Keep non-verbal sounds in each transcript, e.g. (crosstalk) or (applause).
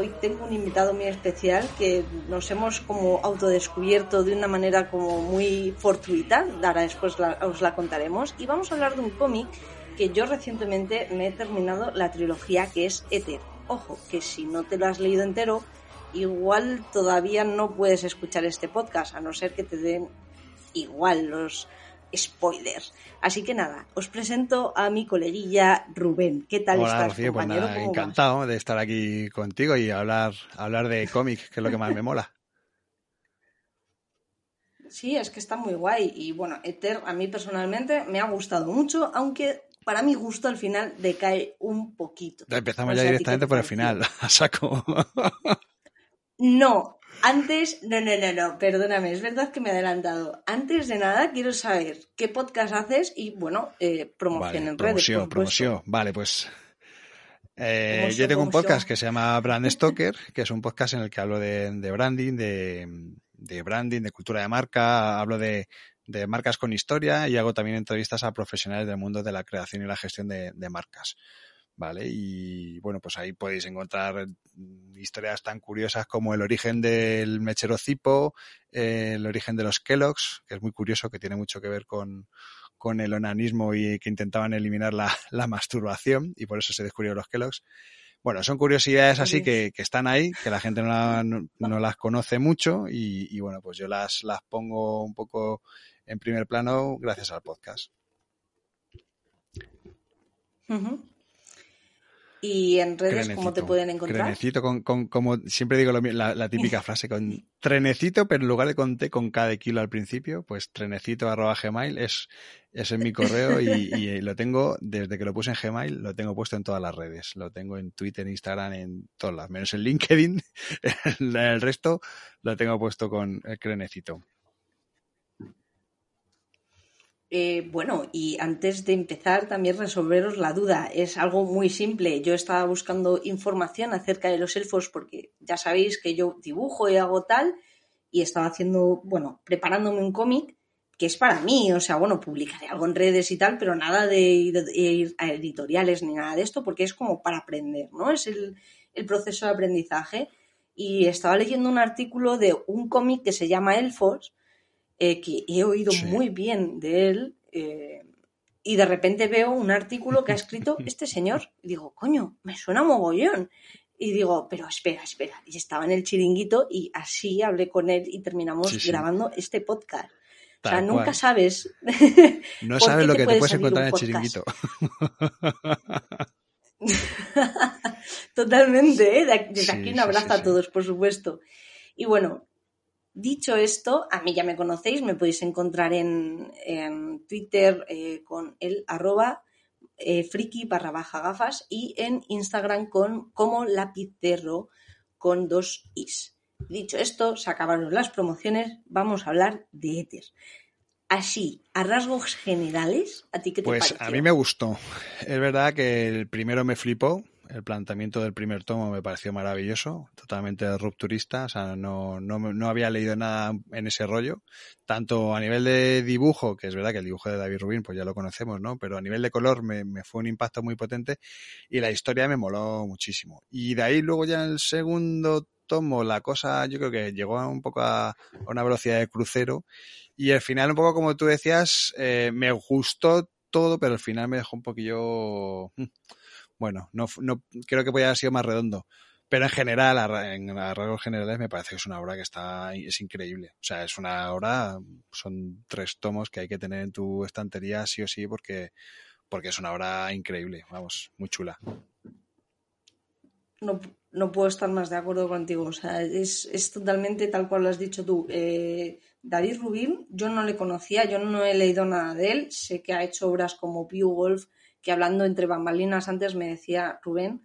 Hoy tengo un invitado muy especial que nos hemos como autodescubierto de una manera como muy fortuita. Ahora después os la contaremos. Y vamos a hablar de un cómic que yo recientemente me he terminado la trilogía que es Ether. Ojo, que si no te lo has leído entero, igual todavía no puedes escuchar este podcast, a no ser que te den igual los spoilers. Así que nada, os presento a mi coleguilla Rubén. ¿Qué tal Hola, estás, Rocío, pues compañero? nada, ¿Cómo vas? encantado de estar aquí contigo y hablar, hablar de cómic, que es lo que más me mola. Sí, es que está muy guay. Y bueno, Ether a mí personalmente me ha gustado mucho, aunque para mi gusto al final decae un poquito. Empezamos No ya sé a ti directamente por el final, (laughs) a saco. No, antes, no, no, no, no, perdóname, es verdad que me he adelantado. Antes de nada, quiero saber qué podcast haces y, bueno, eh, promoción Vale, en redes. promoción, por supuesto. promoción. Vale, pues eh, Promoción, yo tengo un promoción. podcast que se llama Brand Stoker, que es un podcast en el que hablo de, de branding, de, de branding, de cultura de marca, hablo de, de marcas con historia y hago también entrevistas a profesionales del mundo de la creación y la gestión de marcas. ¿Vale? Y bueno, pues ahí podéis encontrar historias tan curiosas como el origen del mechero Zipo, eh, el origen de los Kellogg's, que es muy curioso, que tiene mucho que ver con, con el onanismo y que intentaban eliminar la, (laughs) la masturbación y por eso se descubrieron los Kellogg's. Bueno, son curiosidades así que, que están ahí, que la gente no, la- no- no las conoce mucho y, y bueno, pues yo las, las pongo un poco en primer plano gracias al podcast. Y en redes, ¿cómo te Crenecito. pueden encontrar? Crenecito, con, con- como siempre digo lo la, la típica frase, con trenecito, pero en lugar de con T, con K de kilo al principio, pues trenecito arroba gmail es, es en mi correo y, y lo tengo, desde que lo puse en Gmail, lo tengo puesto en todas las redes. Lo tengo en Twitter, Instagram, en todas las, menos en LinkedIn. el, (laughs) el resto lo tengo puesto con el crenecito. Eh, bueno, y antes de empezar, también resolveros la duda. Es algo muy simple. Yo estaba buscando información acerca de los elfos porque ya sabéis que yo dibujo y hago tal, y estaba haciendo, bueno, preparándome un cómic que es para mí. O sea, bueno, publicaré algo en redes y tal, pero nada de ir a editoriales ni nada de esto porque es como para aprender, ¿no? Es el proceso de aprendizaje. Y estaba leyendo un artículo de un cómic que se llama Elfos, eh, que he oído Sí. muy bien de él eh, y de repente veo un artículo que ha escrito (laughs) este señor y digo, coño, me suena mogollón. Y digo, pero espera, espera. Y estaba en el chiringuito y así hablé con él y terminamos Sí, sí. grabando este podcast. o sea, nunca cual. sabes. (laughs) No ¿por sabes lo que te puede puedes encontrar en el chiringuito. (laughs) Totalmente, ¿eh? De- Desde Sí, aquí un abrazo a todos, por supuesto. Y bueno, dicho esto, a mí ya me conocéis, me podéis encontrar en, en Twitter eh, con el arroba eh, friki barra baja gafas y en Instagram con como lapicero con dos is. Dicho esto, se acabaron las promociones, vamos a hablar de Ether. Así, a rasgos generales, ¿a ti qué te Pues pareció? a mí me gustó. Es verdad que el primero me flipó. El planteamiento del primer tomo me pareció maravilloso, totalmente rupturista. O sea, no, no, no había leído nada en ese rollo. Tanto a nivel de dibujo, que es verdad que el dibujo de David Rubin, pues ya lo conocemos, ¿no? Pero a nivel de color me, me fue un impacto muy potente y la historia me moló muchísimo. Y de ahí luego ya en el segundo tomo la cosa yo creo que llegó a un poco a, una velocidad de crucero y al final un poco como tú decías eh, me gustó todo pero al final me dejó un poquillo mm, bueno no, no creo que podía haber sido más redondo pero en general en rasgos generales me parece que es una obra que está es increíble o sea es una obra son tres tomos que hay que tener en tu estantería sí o sí porque porque es una obra increíble vamos muy chula no, no puedo estar más de acuerdo contigo. O sea, es, es totalmente tal cual lo has dicho tú. Eh, David Rubin, yo no le conocía, yo no he leído nada de él. Sé que ha hecho obras como Beowulf, que hablando entre bambalinas antes me decía Rubén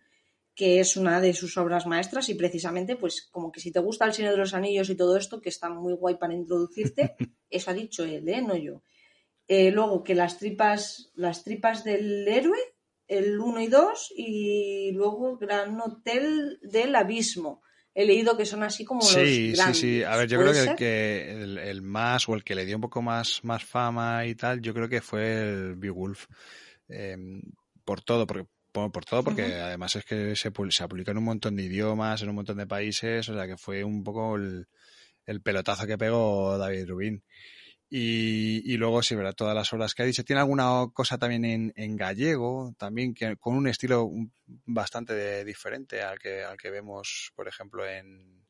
que es una de sus obras maestras y precisamente, pues como que si te gusta el Señor de los Anillos y todo esto, que está muy guay para introducirte, (laughs) eso ha dicho él, ¿eh? no yo. Eh, luego que las tripas, las tripas del héroe, el 1 y 2, y luego Gran Hotel del Abismo. he leído que son así como sí, los grandes. Sí, sí, A ver, yo creo que, el, que el, más, o el que le dio un poco más, más fama y tal, yo creo que fue el Beowulf. Eh, por todo, porque por, todo, porque además es que se, se ha publicado en un montón de idiomas, en un montón de países, o sea que fue un poco el, el pelotazo que pegó David Rubin. Y, y, luego, sí, ¿verdad? Todas las obras que ha dicho. Tiene alguna cosa también en, en gallego, también que, con un estilo bastante diferente al que, al que vemos, por ejemplo, en,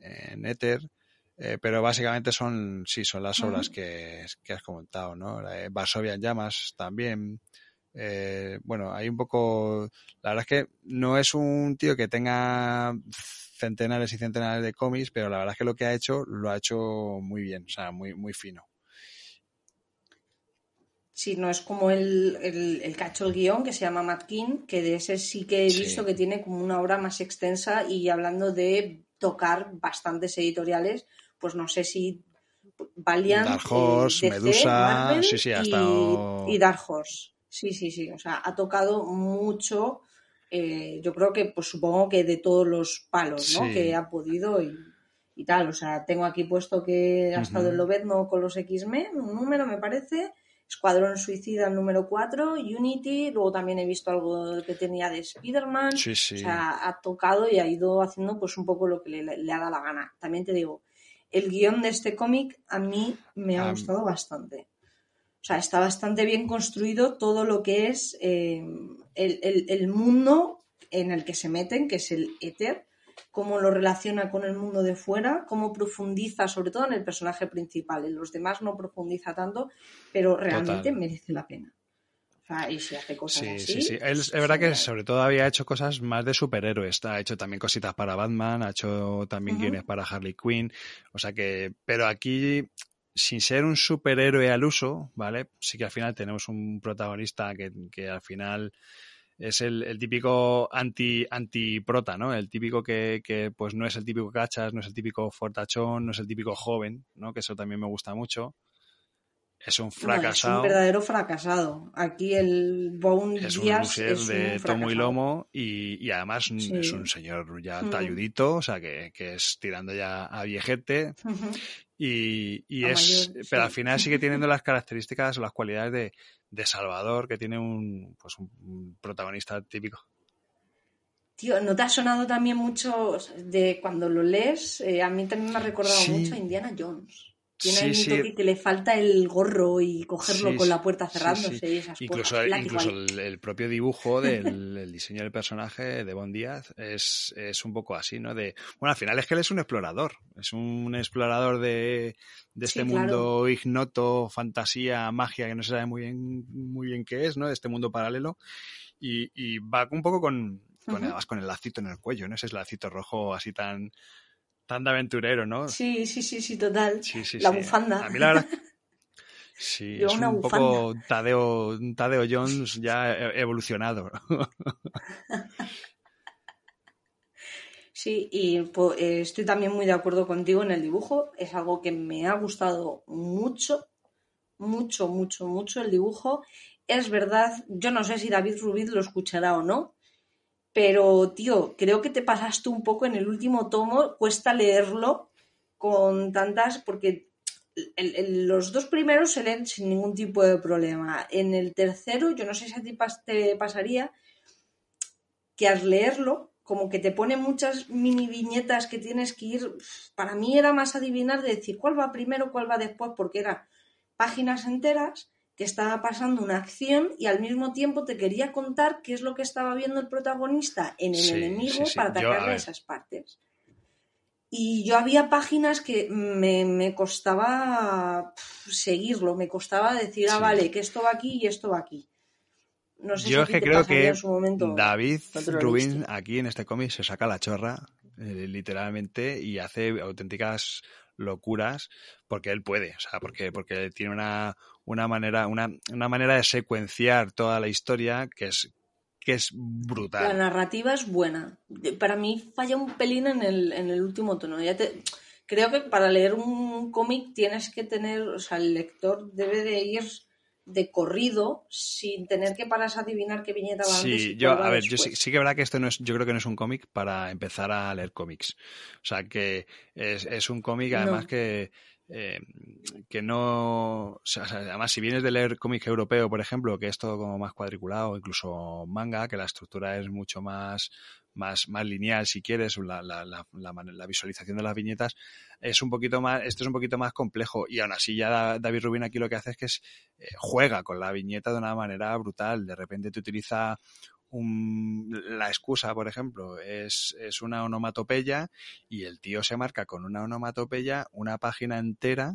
en Éter. Eh, pero básicamente son, sí, son las obras que, que, has comentado, ¿no? Varsovia en llamas también. Eh, bueno, hay un poco. La verdad es que no es un tío que tenga centenares y centenares de cómics, pero la verdad es que lo que ha hecho lo ha hecho muy bien, o sea, muy, muy fino. Sí, no es como el, el, el cacho el guion que se llama Matt King, que de ese sí que he visto que tiene como una obra más extensa y hablando de tocar bastantes editoriales, pues no sé si Valiant, Dark Horse, Medusa, sí, sí, ha estado... y Dark Horse. Sí, sí, sí. O sea, ha tocado mucho. Eh, yo creo que, pues supongo que de todos los palos, ¿no? Que ha podido y, tal. O sea, tengo aquí puesto que ha estado en Lobezno con los X-Men, un número me parece. Escuadrón Suicida, el número 4, Unity, luego también he visto algo que tenía de Spider-Man. Sí, sí. O sea, ha tocado y ha ido haciendo pues un poco lo que le, le ha dado la gana. También te digo, el guion de este cómic a mí me ha gustado bastante. O sea, está bastante bien construido todo lo que es eh, el, mundo en el que se meten, que es el éter, cómo lo relaciona con el mundo de fuera, cómo profundiza, sobre todo en el personaje principal. En los demás no profundiza tanto, pero realmente merece la pena. Y si hace cosas así. Sí, sí. es verdad que sobre todo había hecho cosas más de superhéroes. Ha hecho también cositas para Batman, ha hecho también guiones para Harley Quinn. O sea que, pero aquí sin ser un superhéroe al uso, ¿vale? Sí que al final tenemos un protagonista que, que al final es el, el, típico anti, anti prota, ¿no? El típico que, que, pues no es el típico cachas, no es el típico fortachón, no es el típico joven, ¿no? Que eso también me gusta mucho es un fracasado. es un verdadero fracasado. Aquí el Bone es un es de tomo y lomo y, y además es un señor ya talludito, o sea, que, que, es tirando ya a viejete. Y, y es, pero al final sigue teniendo las características o las cualidades de, de Salvador, que tiene un, pues un protagonista típico. Tío, ¿no te ha sonado también mucho de cuando lo lees? Eh, a mí también me ha recordado mucho a Indiana Jones. Tiene sí, un toque que le falta el gorro y cogerlo con la puerta cerrándose y esas Incluso, el, incluso el, propio dibujo (laughs) del diseño del personaje de Bon Díaz es, es, un poco así, ¿no? De, bueno, al final es que él es un explorador, es un explorador de, de este mundo ignoto, fantasía, magia, que no se sabe muy bien, muy bien qué es, ¿no? De este mundo paralelo. Y, y va un poco con, con, además con el lacito en el cuello, ¿no? Ese es lacito rojo así tan tan de aventurero, ¿no? Sí, sí, sí, sí, total. la bufanda. A mí la verdad. (laughs) Sí, es un poco Tadeo, Tadeo Jones ya e-, evolucionado. (laughs) Sí, y pues, estoy también muy de acuerdo contigo en el dibujo. Es algo que me ha gustado mucho, mucho, mucho, mucho el dibujo. Es verdad, yo no sé si David Rubid lo escuchará o no, pero, tío, creo que te pasaste un poco en el último tomo, cuesta leerlo con tantas, porque los dos primeros se leen sin ningún tipo de problema. En el tercero, yo no sé si a ti te pasaría que al leerlo, como que te pone muchas mini viñetas que tienes que ir. Para mí era más adivinar de decir cuál va primero, cuál va después, porque eran páginas enteras que estaba pasando una acción y al mismo tiempo te quería contar qué es lo que estaba viendo el protagonista en el enemigo para atacarle esas partes. Y yo había páginas que me, costaba seguirlo, me costaba decir, ah, vale, que esto va aquí y esto va aquí. No sé yo es que creo que David Rubin aquí en este cómic se saca la chorra, eh, literalmente, y hace auténticas locuras porque él puede, o sea, porque, porque tiene una, una manera, una, una manera de secuenciar toda la historia que es, que es brutal. La narrativa es buena. Para mí falla un pelín en el, en el último tono. Ya te, creo que para leer un cómic tienes que tener, o sea, el lector debe de ir de corrido sin tener que pararse a adivinar qué viñeta va antes. Sí, y yo, a ver, yo sí, sí que verdad que esto no es, yo creo que no es un cómic para empezar a leer cómics. O sea, que es, es un cómic además No. que, eh, que no, o sea, además si vienes de leer cómic europeo, por ejemplo, que es todo como más cuadriculado, incluso manga, que la estructura es mucho más, más, más lineal, si quieres, la, la, la, visualización de las viñetas es un poquito más, esto es un poquito más complejo y aún así ya Da- David Rubin aquí lo que hace es que es, eh, juega con la viñeta de una manera brutal. De repente te utiliza un, la excusa, por ejemplo, es, es una onomatopeya y el tío se marca con una onomatopeya una página entera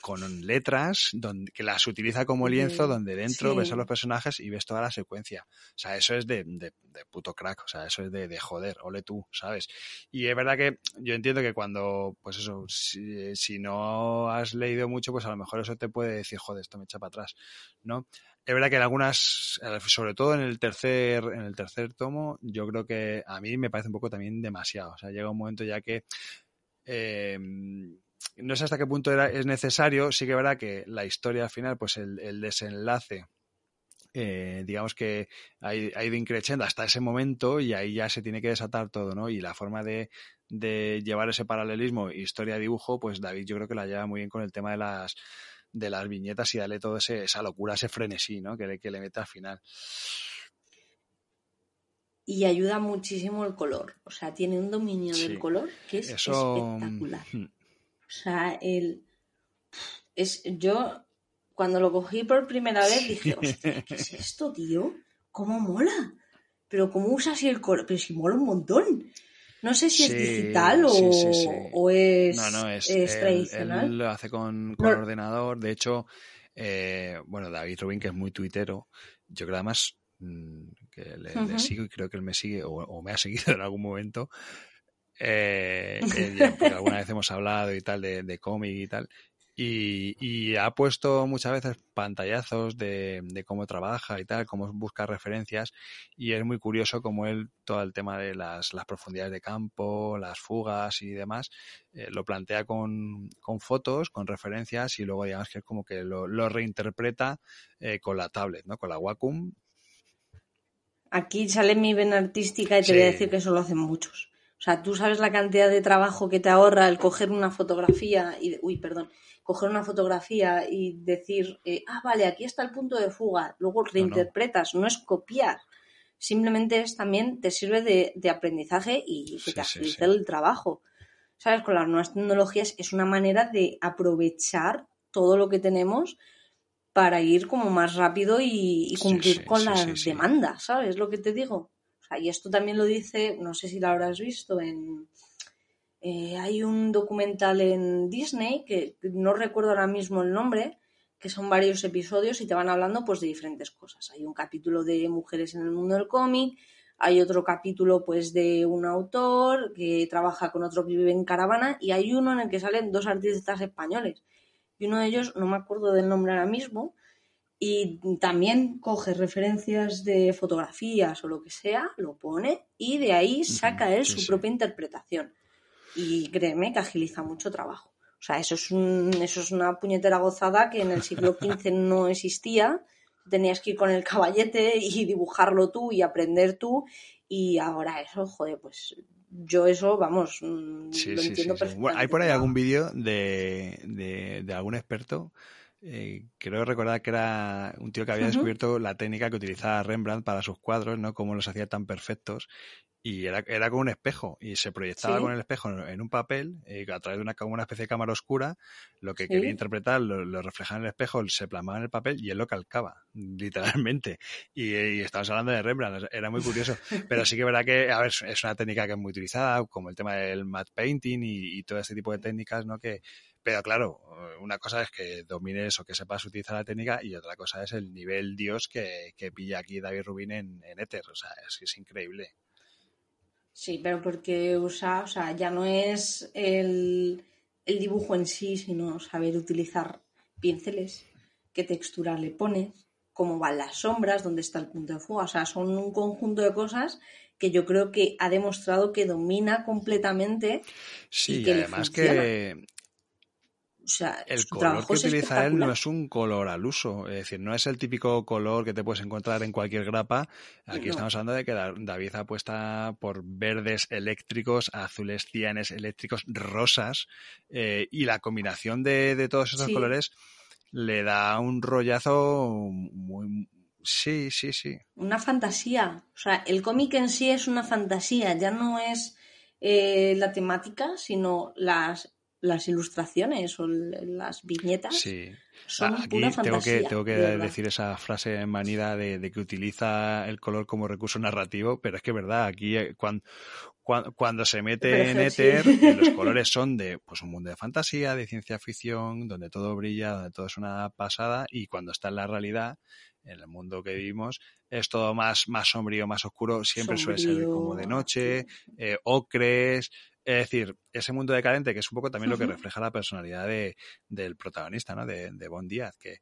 con letras donde, que las utiliza como lienzo De- donde dentro ves a los personajes y ves toda la secuencia. O sea, eso es de, de, de puto crack, o sea, eso es de, de joder, ole tú, ¿sabes? Y es verdad que yo entiendo que cuando, pues eso, si, si no has leído mucho, pues a lo mejor eso te puede decir, joder, esto me echa para atrás, ¿no? Es verdad que en algunas, sobre todo en el tercer, en el tercer tomo, yo creo que a mí me parece un poco también demasiado. O sea, llega un momento ya que eh, no sé hasta qué punto era, es necesario. Sí que es verdad que la historia al final, pues el, el desenlace, eh, digamos que ha, ido increciendo hasta ese momento y ahí ya se tiene que desatar todo, ¿no? Y la forma de, de llevar ese paralelismo historia-dibujo, pues David yo creo que la lleva muy bien con el tema de las de las viñetas y darle ese, esa locura, ese frenesí, ¿no? Que le, que le mete al final. Y ayuda muchísimo el color. O sea, tiene un dominio Sí. del color que es Eso. espectacular. O sea, el. Es, yo, cuando lo cogí por primera vez, dije, hostia, ¿qué es esto, tío? ¿Cómo mola? Pero ¿cómo usa así el color? Pero si mola un montón. No sé si es digital o, sí, sí, sí. o es, No, no, es, es él- tradicional. Él lo hace con, con No. ordenador. De hecho, eh, bueno, David Rubin, que es muy tuitero, yo creo además mm, que le, le sigo y creo que él me sigue o, o me ha seguido (laughs) en algún momento. Eh, (laughs) eh, porque alguna vez hemos hablado y tal de, de cómic y tal. Y, y ha puesto muchas veces pantallazos de, de cómo trabaja y tal, cómo busca referencias. Y es muy curioso cómo él, todo el tema de las, las profundidades de campo, las fugas y demás, eh, lo plantea con, con fotos, con referencias y luego digamos que es como que lo, lo reinterpreta eh, con la tablet, ¿no? Con la Wacom. Aquí sale mi vena artística y te voy a decir que eso lo hacen muchos. O sea, tú sabes la cantidad de trabajo que te ahorra el coger una fotografía y, uy, perdón, coger una fotografía y decir, eh, ah, vale, aquí está el punto de fuga, luego reinterpretas, no, es copiar. Simplemente es también, te sirve de, de aprendizaje y que Sí, te sí, agilice sí. el trabajo. ¿Sabes? Con las nuevas tecnologías es una manera de aprovechar todo lo que tenemos para ir como más rápido y, y Sí, cumplir sí, con sí, las sí, sí. demandas, ¿sabes? Lo que te digo. Y esto también lo dice, no sé si lo habrás visto en... eh, hay un documental en Disney, que no recuerdo ahora mismo el nombre, que son varios episodios y te van hablando pues de diferentes cosas. Hay un capítulo de mujeres en el mundo del cómic, hay otro capítulo pues de un autor que trabaja con otro que vive en caravana y hay uno en el que salen dos artistas españoles. Y uno de ellos, no me acuerdo del nombre ahora mismo, y también coge referencias de fotografías o lo que sea, lo pone y de ahí saca él su sí. propia interpretación. Y créeme que agiliza mucho trabajo. O sea, eso es, un, eso es una puñetera gozada que en el siglo (laughs) XV no existía. Tenías que ir con el caballete y dibujarlo tú y aprender tú. Y ahora eso, joder, pues yo eso, vamos, mm, Sí, lo sí, entiendo perfectamente. Bueno, hay por ahí algún vídeo de, de, de algún experto. Eh, creo recordar que era un tío que había descubierto la técnica que utilizaba Rembrandt para sus cuadros, ¿no? Cómo los hacía tan perfectos. Y era, era con un espejo. Y se proyectaba Sí. con el espejo en, en un papel, eh, a través de una, como una especie de cámara oscura. Lo que Sí. quería interpretar lo, lo reflejaba en el espejo, se plasmaba en el papel y él lo calcaba, (laughs) literalmente. Y, y estamos hablando de Rembrandt, era muy curioso. (laughs) Pero sí que es verdad que, a ver, es una técnica que es muy utilizada, como el tema del matte painting y, y todo este tipo de técnicas, ¿no? Que, pero claro, una cosa es que domines o que sepas utilizar la técnica y otra cosa es el nivel Dios que, que pilla aquí David Rubin en, en Ether. O sea, es, es increíble. Sí, pero porque usa, o sea, ya no es el, el dibujo en sí, sino saber utilizar pinceles, qué textura le pones, cómo van las sombras, dónde está el punto de fuga. O sea, son un conjunto de cosas que yo creo que ha demostrado que domina completamente Sí, que le además que O sea, el color que utiliza él no es un color al uso, es decir, no es el típico color que te puedes encontrar en cualquier grapa. Aquí No. estamos hablando de que Da- David apuesta por verdes eléctricos, azules cianes eléctricos, rosas, eh, y la combinación de, de todos esos Sí. colores le da un rollazo muy... Sí, sí, sí. Una fantasía. O sea, el cómic en sí es una fantasía, ya no es eh, la temática, sino las, las ilustraciones o las viñetas. Sí. Son Ah, Aquí pura tengo fantasía. que, tengo que de decir esa frase manida de, de que utiliza el color como recurso narrativo, pero es que es verdad, aquí cuando, cuando, se mete en éter, sí. eh, los (laughs) colores son de pues un mundo de fantasía, de ciencia ficción, donde todo brilla, donde todo es una pasada, y cuando está en la realidad, en el mundo que vivimos, es todo más, más sombrío, más oscuro, siempre suele ser como de noche, sí. eh, ocres, es decir, ese mundo decadente que es un poco también lo que refleja la personalidad de, del protagonista, ¿no? De, de Bon Díaz, que,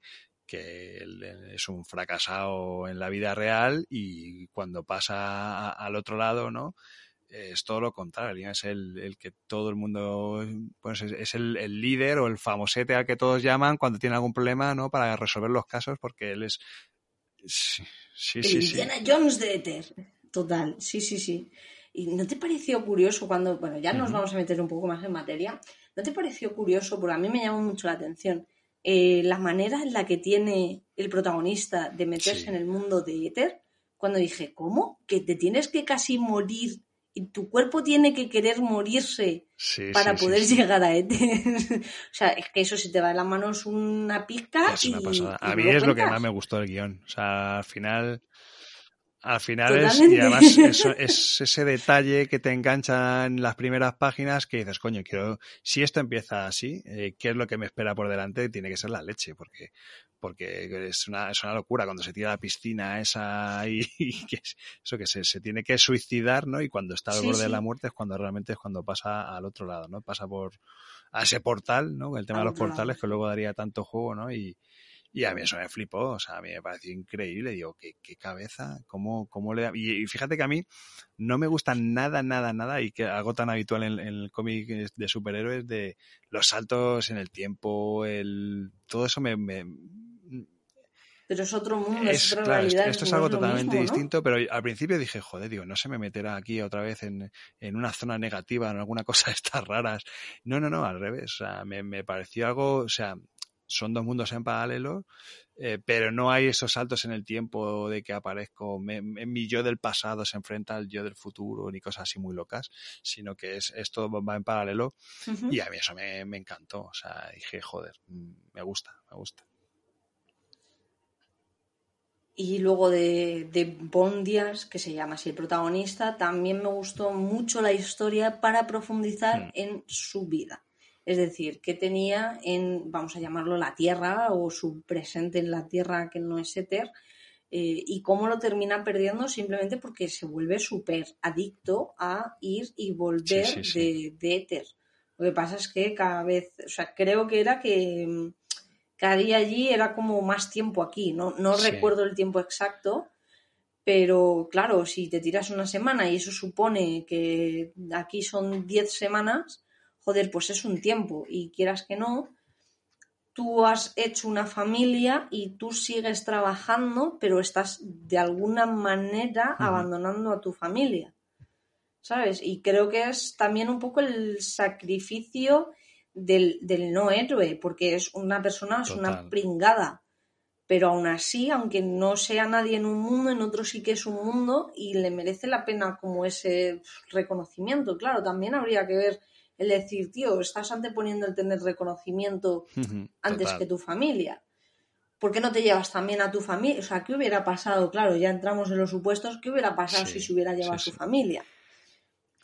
que él es un fracasado en la vida real y cuando pasa al otro lado, ¿no? Es todo lo contrario, es el, el que todo el mundo, pues es, es el, el líder o el famosete al que todos llaman cuando tiene algún problema, ¿no? Para resolver los casos porque él es... Sí, sí, El sí. Jones de Ether. Total, sí, sí, sí. ¿Y no te pareció curioso cuando, bueno, ya nos vamos a meter un poco más en materia, ¿no te pareció curioso, porque a mí me llamó mucho la atención, eh, la manera en la que tiene el protagonista de meterse Sí. en el mundo de Ether? Cuando dije, ¿cómo? Que te tienes que casi morir y tu cuerpo tiene que querer morirse Sí, para sí, poder llegar a Ether. (laughs) o sea, es que eso se te va de las manos una pizca Es y, una pasada. y A mí es lo que más me gustó del guion. O sea, al final, al final es, y además (laughs) es ese detalle que te engancha en las primeras páginas que dices, coño, quiero, si esto empieza así, eh, ¿qué es lo que me espera por delante? Tiene que ser la leche, porque, porque es una, es una locura cuando se tira a la piscina esa y, (laughs) y que es- eso que se, se tiene que suicidar, ¿no? Y cuando está al Sí, borde de la muerte es cuando realmente es cuando pasa al otro lado, ¿no? Pasa por a ese portal, ¿no? El tema Al de los lado, portales que luego daría tanto juego, ¿no? Y, y a mí eso me flipó, o sea, a mí me pareció increíble. Digo, qué, qué cabeza, cómo, cómo le da- y, y fíjate que a mí no me gusta nada, nada, nada, y que algo tan habitual en, en el cómic de superhéroes de los saltos en el tiempo, el todo eso me, me- Pero es otro mundo, es, es, otra claro, realidad. esto es no algo totalmente mismo, ¿no? distinto, pero al principio dije, joder, digo, no se me meterá aquí otra vez en, en una zona negativa, en alguna (laughs) cosa de estas raras. No, no, no, al revés. O sea, me, me pareció algo, o sea, son dos mundos en paralelo, eh, pero no hay esos saltos en el tiempo de que aparezco, me, me- mi yo del pasado se enfrenta al yo del futuro, ni cosas así muy locas, sino que es, esto va en paralelo y a mí eso me, me encantó. O sea, dije, joder, me gusta, me gusta. Y luego de, de Bondias, que se llama así el protagonista, también me gustó mucho la historia para profundizar Mm. en su vida. Es decir, que tenía en, vamos a llamarlo la Tierra o su presente en la Tierra que no es éter, eh, y cómo lo termina perdiendo simplemente porque se vuelve súper adicto a ir y volver Sí, sí, sí. De, de éter. Lo que pasa es que cada vez, o sea, creo que era que mm, cada día allí era como más tiempo aquí. No, no recuerdo el tiempo exacto, pero claro, si te tiras una semana y eso supone que aquí son 10 semanas, joder, pues es un tiempo. Y quieras que no, tú has hecho una familia y tú sigues trabajando, pero estás de alguna manera abandonando a tu familia. ¿Sabes? Y creo que es también un poco el sacrificio del, del no héroe, porque es una persona, es una pringada. Pero aún así, aunque no sea nadie en un mundo, en otro sí que es un mundo y le merece la pena como ese reconocimiento. Claro, también habría que ver el decir, tío, estás anteponiendo el tener reconocimiento antes total. que tu familia. ¿Por qué no te llevas también a tu familia? O sea, ¿qué hubiera pasado? Claro, ya entramos en los supuestos. ¿Qué hubiera pasado Sí, si se hubiera llevado sí, a su sí. familia?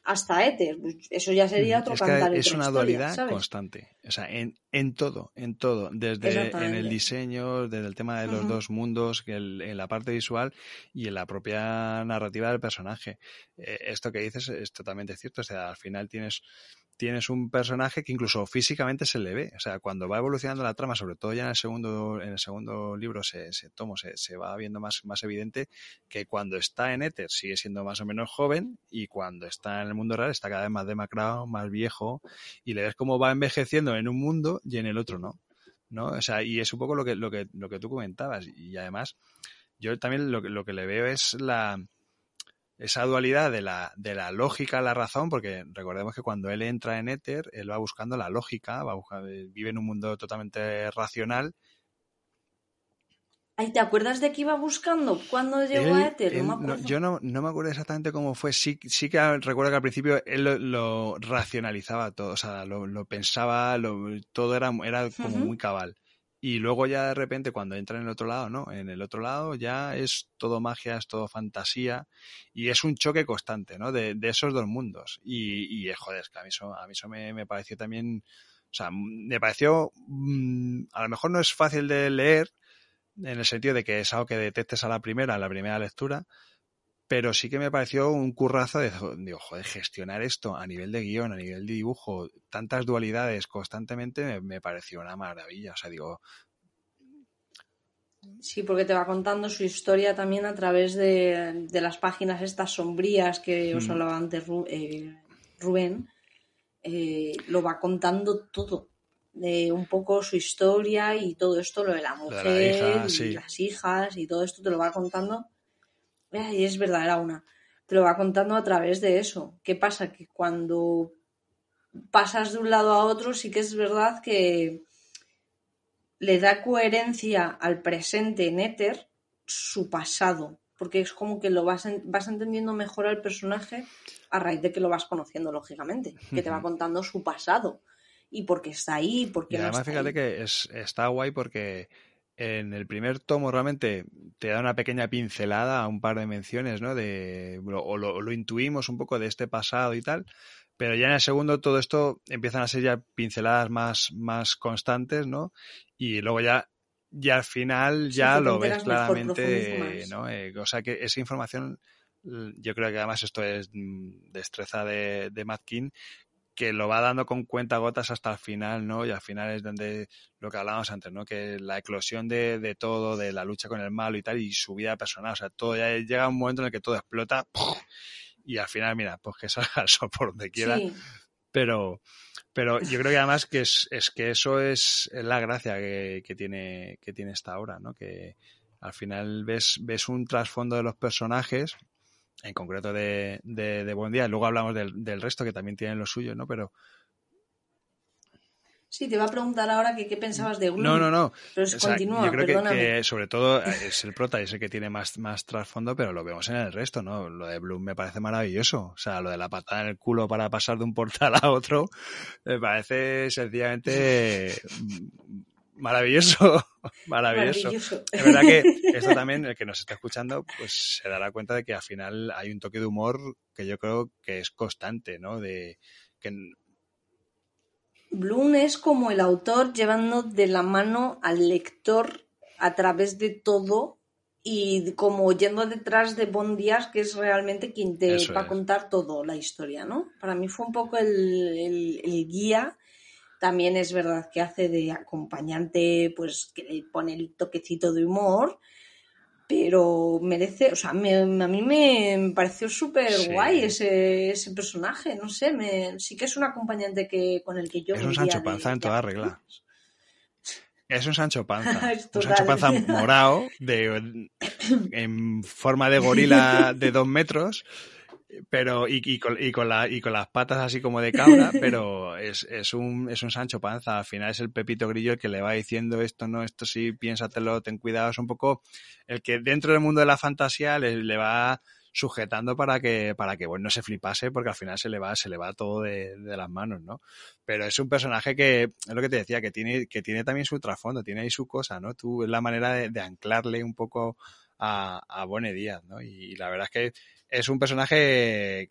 Hasta Éter. Pues Eso ya sería otro Es cantar es una historia, dualidad ¿sabes? constante. O sea, en, en todo, en todo. Desde en el diseño, desde el tema de los dos mundos, el- en la parte visual y en la propia narrativa del personaje. Eh, esto que dices es totalmente cierto. O sea, al final tienes tienes un personaje que incluso físicamente se le ve. O sea, cuando va evolucionando la trama, sobre todo ya en el segundo, en el segundo libro se, se tomo, se, va viendo más, más evidente que cuando está en Éter sigue siendo más o menos joven y cuando está en el mundo real está cada vez más demacrado, más viejo y le ves cómo va envejeciendo en un mundo y en el otro no. ¿no? O sea, y es un poco lo que, lo que, lo que tú comentabas. Y además, yo también lo, lo que le veo es la, esa dualidad de la, de la lógica a la razón, porque recordemos que cuando él entra en Éter, él va buscando la lógica, va buscar, vive en un mundo totalmente racional. Ay, ¿te acuerdas de qué iba buscando cuando llegó él, a Éter? Él, no me no, yo no, no, me acuerdo exactamente cómo fue. Sí, sí que recuerdo que al principio él lo, lo racionalizaba todo, o sea, lo, lo pensaba, todo era, era como uh -huh. muy cabal. Y luego ya de repente cuando entra en el otro lado, ¿no? En el otro lado ya es todo magia, es todo fantasía y es un choque constante, ¿no? De, de esos dos mundos. Y, y, joder, es que a mí eso, a mí eso me, me pareció también, o sea, me pareció, mmm, a lo mejor no es fácil de leer en el sentido de que es algo que detectes a la primera, a la primera lectura, pero sí que me pareció un currazo de, joder, gestionar esto a nivel de guion, a nivel de dibujo, tantas dualidades constantemente, me, me pareció una maravilla. O sea, digo, Sí, porque te va contando su historia también a través de, de las páginas estas sombrías que os hablaba antes eh, Rubén. Eh, lo va contando todo. De un poco su historia y todo esto, lo de la mujer, de la hija, y las hijas y todo esto te lo va contando. Y es verdad, era una. Te lo va contando a través de eso. ¿Qué pasa? Que cuando pasas de un lado a otro, sí que es verdad que le da coherencia al presente en Éter su pasado, porque es como que lo vas, en, vas entendiendo mejor al personaje a raíz de que lo vas conociendo, lógicamente, que te va contando su pasado y por qué está ahí, por qué y además, no está fíjate ahí. que es, está guay porque en el primer tomo realmente te da una pequeña pincelada a un par de menciones, ¿no? De, o lo, lo intuimos un poco de este pasado y tal, pero ya en el segundo todo esto empiezan a ser ya pinceladas más, más constantes, ¿no? Y luego ya, ya al final ya sí, lo ves claramente, ¿no? Eh, o sea que esa información, yo creo que además esto es destreza de, de Matt King, que lo va dando con cuentagotas hasta el final, ¿no? Y al final es donde lo que hablábamos antes, ¿no? Que la eclosión de, de todo, de la lucha con el malo y tal, y su vida personal, o sea, todo ya llega un momento en el que todo explota y al final, mira, pues que (laughs) salga el sol por donde quiera. Sí. Pero, pero yo creo que además que es, es que eso es, es la gracia que, que, tiene, que tiene esta obra, ¿no? Que al final ves, ves un trasfondo de los personajes, en concreto de, de, de Buen Día, luego hablamos del, del, resto que también tienen lo suyo, ¿no? Pero, Sí, te iba a preguntar ahora que qué pensabas de Gloom. No, no, no. Pero es, o sea, continúa, yo creo. Que, que, sobre todo es el prota, es el que tiene más, más trasfondo, pero lo vemos en el resto, ¿no? Lo de Bloom me parece maravilloso. O sea, lo de la patada en el culo para pasar de un portal a otro, me parece sencillamente (laughs) maravilloso. (laughs) maravilloso. maravilloso. Es verdad que (laughs) esto también, el que nos está escuchando, pues se dará cuenta de que al final hay un toque de humor que yo creo que es constante, ¿no? De que Bloom es como el autor llevando de la mano al lector a través de todo y como yendo detrás de Bon Díaz, que es realmente quien te Eso va es. a contar todo la historia, ¿no? Para mí fue un poco el, el, el, guía. También es verdad que hace de acompañante, pues que le pone el toquecito de humor, pero merece, o sea, me, a mí me pareció súper sí. guay ese, ese, personaje, no sé, me, sí que es un acompañante que con el que yo... Es un Sancho Panza de, en toda regla. Es un Sancho Panza. (laughs) un Sancho Panza morado, de, en forma de gorila de dos metros, (laughs) pero y, y, con, y, con la, y con las patas así como de cabra, (laughs) pero es, es, un, es un Sancho Panza. Al final es el Pepito Grillo el que le va diciendo esto, no, esto sí, piénsatelo, ten cuidado. Es un poco el que dentro del mundo de la fantasía le, le va sujetando para que, para que bueno, no se flipase, porque al final se le va, se le va todo de, de, las manos, ¿no? Pero es un personaje que, es lo que te decía, que tiene, que tiene también su trasfondo, tiene ahí su cosa, ¿no? Tú, es la manera de, de anclarle un poco a, a Bone Díaz, ¿no? Y, y la verdad es que es un personaje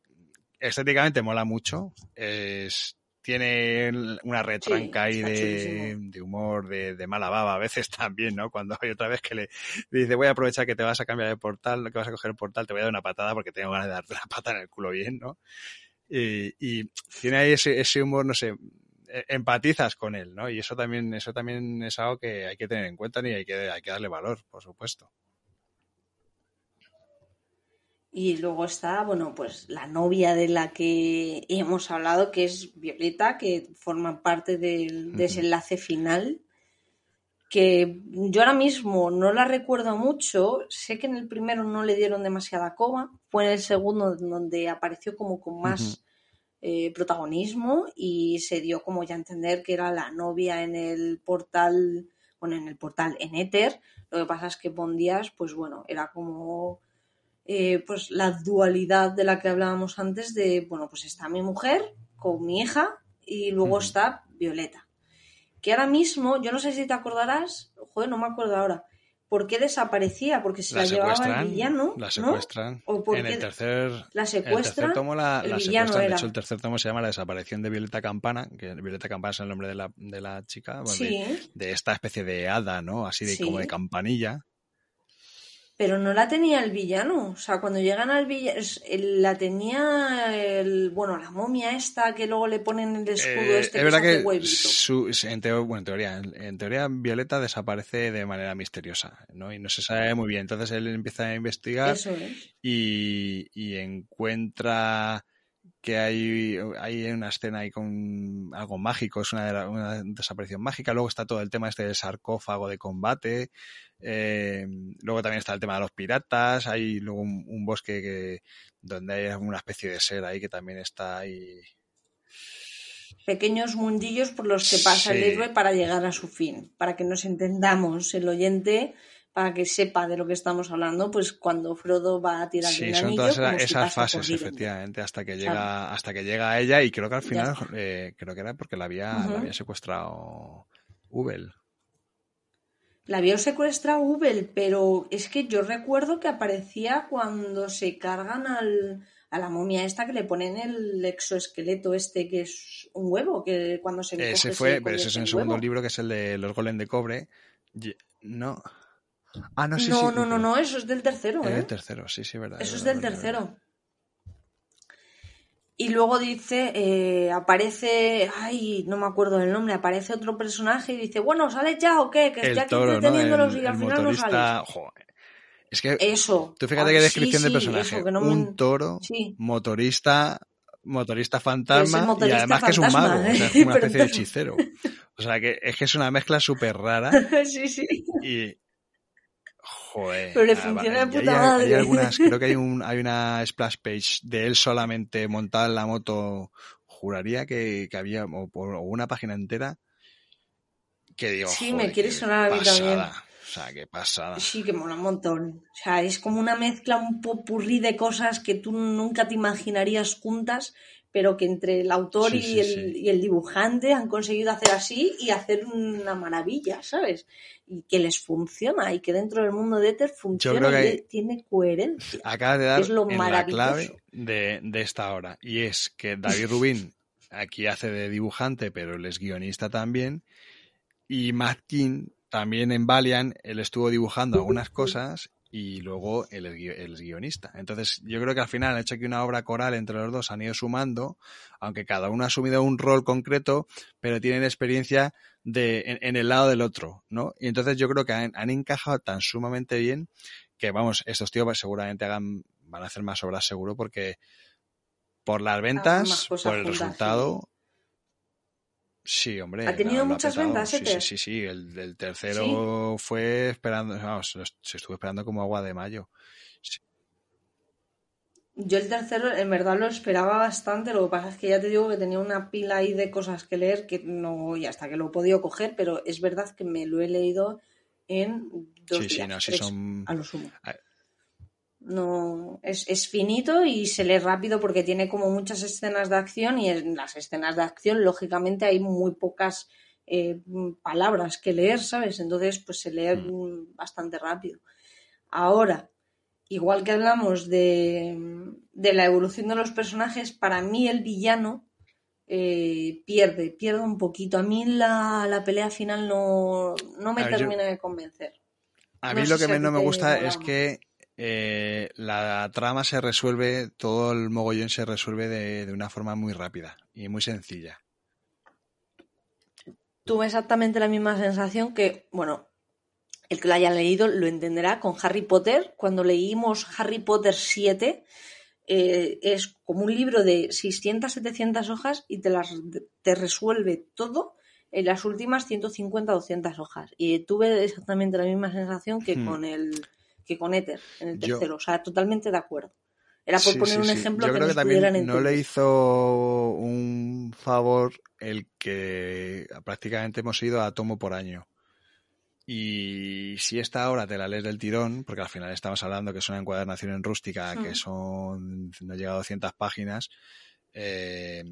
estéticamente mola mucho. Es, tiene una retranca sí, ahí de, de, humor, de, de, mala baba a veces (laughs) también, ¿no? Cuando hay otra vez que le dice, voy a aprovechar que te vas a cambiar de portal, que vas a coger el portal, te voy a dar una patada porque tengo ganas de darte la pata en el culo bien, ¿no? Y, y tiene ahí ese, ese humor, no sé, e, empatizas con él, ¿no? Y eso también, eso también es algo que hay que tener en cuenta y hay que, hay que darle valor, por supuesto. Y luego está, bueno, pues la novia de la que hemos hablado, que es Violeta, que forma parte del desenlace final. Que yo ahora mismo no la recuerdo mucho. Sé que en el primero no le dieron demasiada coma. Fue en el segundo donde apareció como con más eh, protagonismo y se dio como ya a entender que era la novia en el portal, bueno, en el portal en Ether. Lo que pasa es que Bondías, pues bueno, era como eh, pues la dualidad de la que hablábamos antes de, bueno, pues está mi mujer con mi hija y luego está Violeta. Que ahora mismo, yo no sé si te acordarás, joder, no me acuerdo ahora, ¿por qué desaparecía? Porque se la, llevaba el villano. La secuestran. ¿O en el tercer, la secuestra. tomo la, secuestran. De hecho, el tercer tomo se llama La desaparición de Violeta Campana, que Violeta Campana es el nombre de la, de la chica, de, esta especie de hada, ¿no? Así de como de campanilla pero no la tenía el villano. O sea, cuando llegan al villano, la tenía el, bueno, la momia esta que luego le ponen el escudo eh, este. Es verdad que, en, bueno, en, teoría, en, teoría Violeta desaparece de manera misteriosa, ¿no? Y no se sabe muy bien. Entonces él empieza a investigar y, y encuentra que hay, hay una escena ahí con algo mágico, es una, una, desaparición mágica. Luego está todo el tema este del sarcófago de combate. Eh, luego también está el tema de los piratas. Hay luego un, bosque que, donde hay una especie de ser ahí que también está ahí. Pequeños mundillos por los que pasa el héroe para llegar a su fin, para que nos entendamos el oyente para que sepa de lo que estamos hablando, pues cuando Frodo va a tirar sí, son todas esas fases, efectivamente, hasta que llega, hasta que llega a ella y creo que al final, eh, creo que era porque la había, la había secuestrado Ubel. La había secuestrado Ubel, pero es que yo recuerdo que aparecía cuando se cargan al, a la momia esta que le ponen el exoesqueleto este que es un huevo, que cuando se Ese fue, pero ese es en el segundo libro que es el de los golem de cobre. No. Ah, no, sí, no, no, no, no, eso es del tercero. Es del ¿eh? tercero, sí, sí, verdad. Eso es, del tercero. Y luego dice, eh, aparece, ay, no me acuerdo del nombre, aparece otro personaje y dice, bueno, ¿sales ya o qué? Que estoy aquí entreteniéndolos y al final no sales. Es que eso. Tú fíjate qué descripción de personaje. Un toro, motorista, motorista fantasma y además que es un mago, o sea, es una (laughs) especie de hechicero. O sea, que es que es una mezcla súper rara. (laughs) sí, sí. Y, Joder. Pero le funciona de puta madre. Hay algunas, creo que hay, (laughs) un, hay una splash page de él solamente montada en la moto. Juraría que, que había, o, una página entera, que digo. Sí, me quiere sonar a mí también. O sea, qué pasada. Sí, que mola un montón. O sea, es como una mezcla, un popurrí de cosas que tú nunca te imaginarías juntas, pero que entre el autor y, el, y, el, dibujante han conseguido hacer así y hacer una maravilla, ¿sabes? Y que les funciona y que dentro del mundo de Ether funciona y tiene coherencia. (laughs) Acaba de dar en la clave de, de esta hora y es que David Rubin aquí hace de dibujante, pero él es guionista también y Matt King también en Valiant, él estuvo dibujando algunas cosas y luego él es guionista. Entonces, yo creo que al final han hecho aquí una obra coral entre los dos, han ido sumando, aunque cada uno ha asumido un rol concreto, pero tienen experiencia de, en, el lado del otro, ¿no? Y entonces yo creo que han, han, encajado tan sumamente bien que, vamos, estos tíos seguramente hagan, van a hacer más obras seguro porque por las ventas, por el resultado, Sí, hombre. ¿Ha tenido muchas ventas, sí, sí, sí, sí, El, tercero fue esperando, vamos, se estuvo esperando como agua de mayo. Yo el tercero en verdad lo esperaba bastante, lo que pasa es que ya te digo que tenía una pila ahí de cosas que leer que no, y hasta que lo he podido coger, pero es verdad que me lo he leído en dos días, sí, no, tres, son... a lo sumo no es, es, finito y se lee rápido porque tiene como muchas escenas de acción y en las escenas de acción lógicamente hay muy pocas eh, palabras que leer, ¿sabes? Entonces pues se lee mm. bastante rápido. Ahora, igual que hablamos de, de la evolución de los personajes, para mí el villano eh, pierde, pierde un poquito. A mí la, la pelea final no, no me termina de convencer. A mí lo que no me gusta es que eh, la trama se resuelve, todo el mogollón se resuelve de, de una forma muy rápida y muy sencilla. Tuve exactamente la misma sensación que, bueno, el que lo haya leído lo entenderá con Harry Potter. Cuando leímos Harry Potter 7, eh, es como un libro de 600, 700 hojas y te, las, te resuelve todo en las últimas 150, 200 hojas. Y tuve exactamente la misma sensación que Hmm. con el que con Ether en el Yo- tercero. O sea, totalmente de acuerdo. Era por Sí, poner sí, un sí. ejemplo Yo que creo nos que no le hizo un favor el que prácticamente hemos ido a tomo por año. Y si esta hora te la lees del tirón, porque al final estamos hablando que es una encuadernación en rústica, que Hmm. son, no llega a 200 páginas, eh,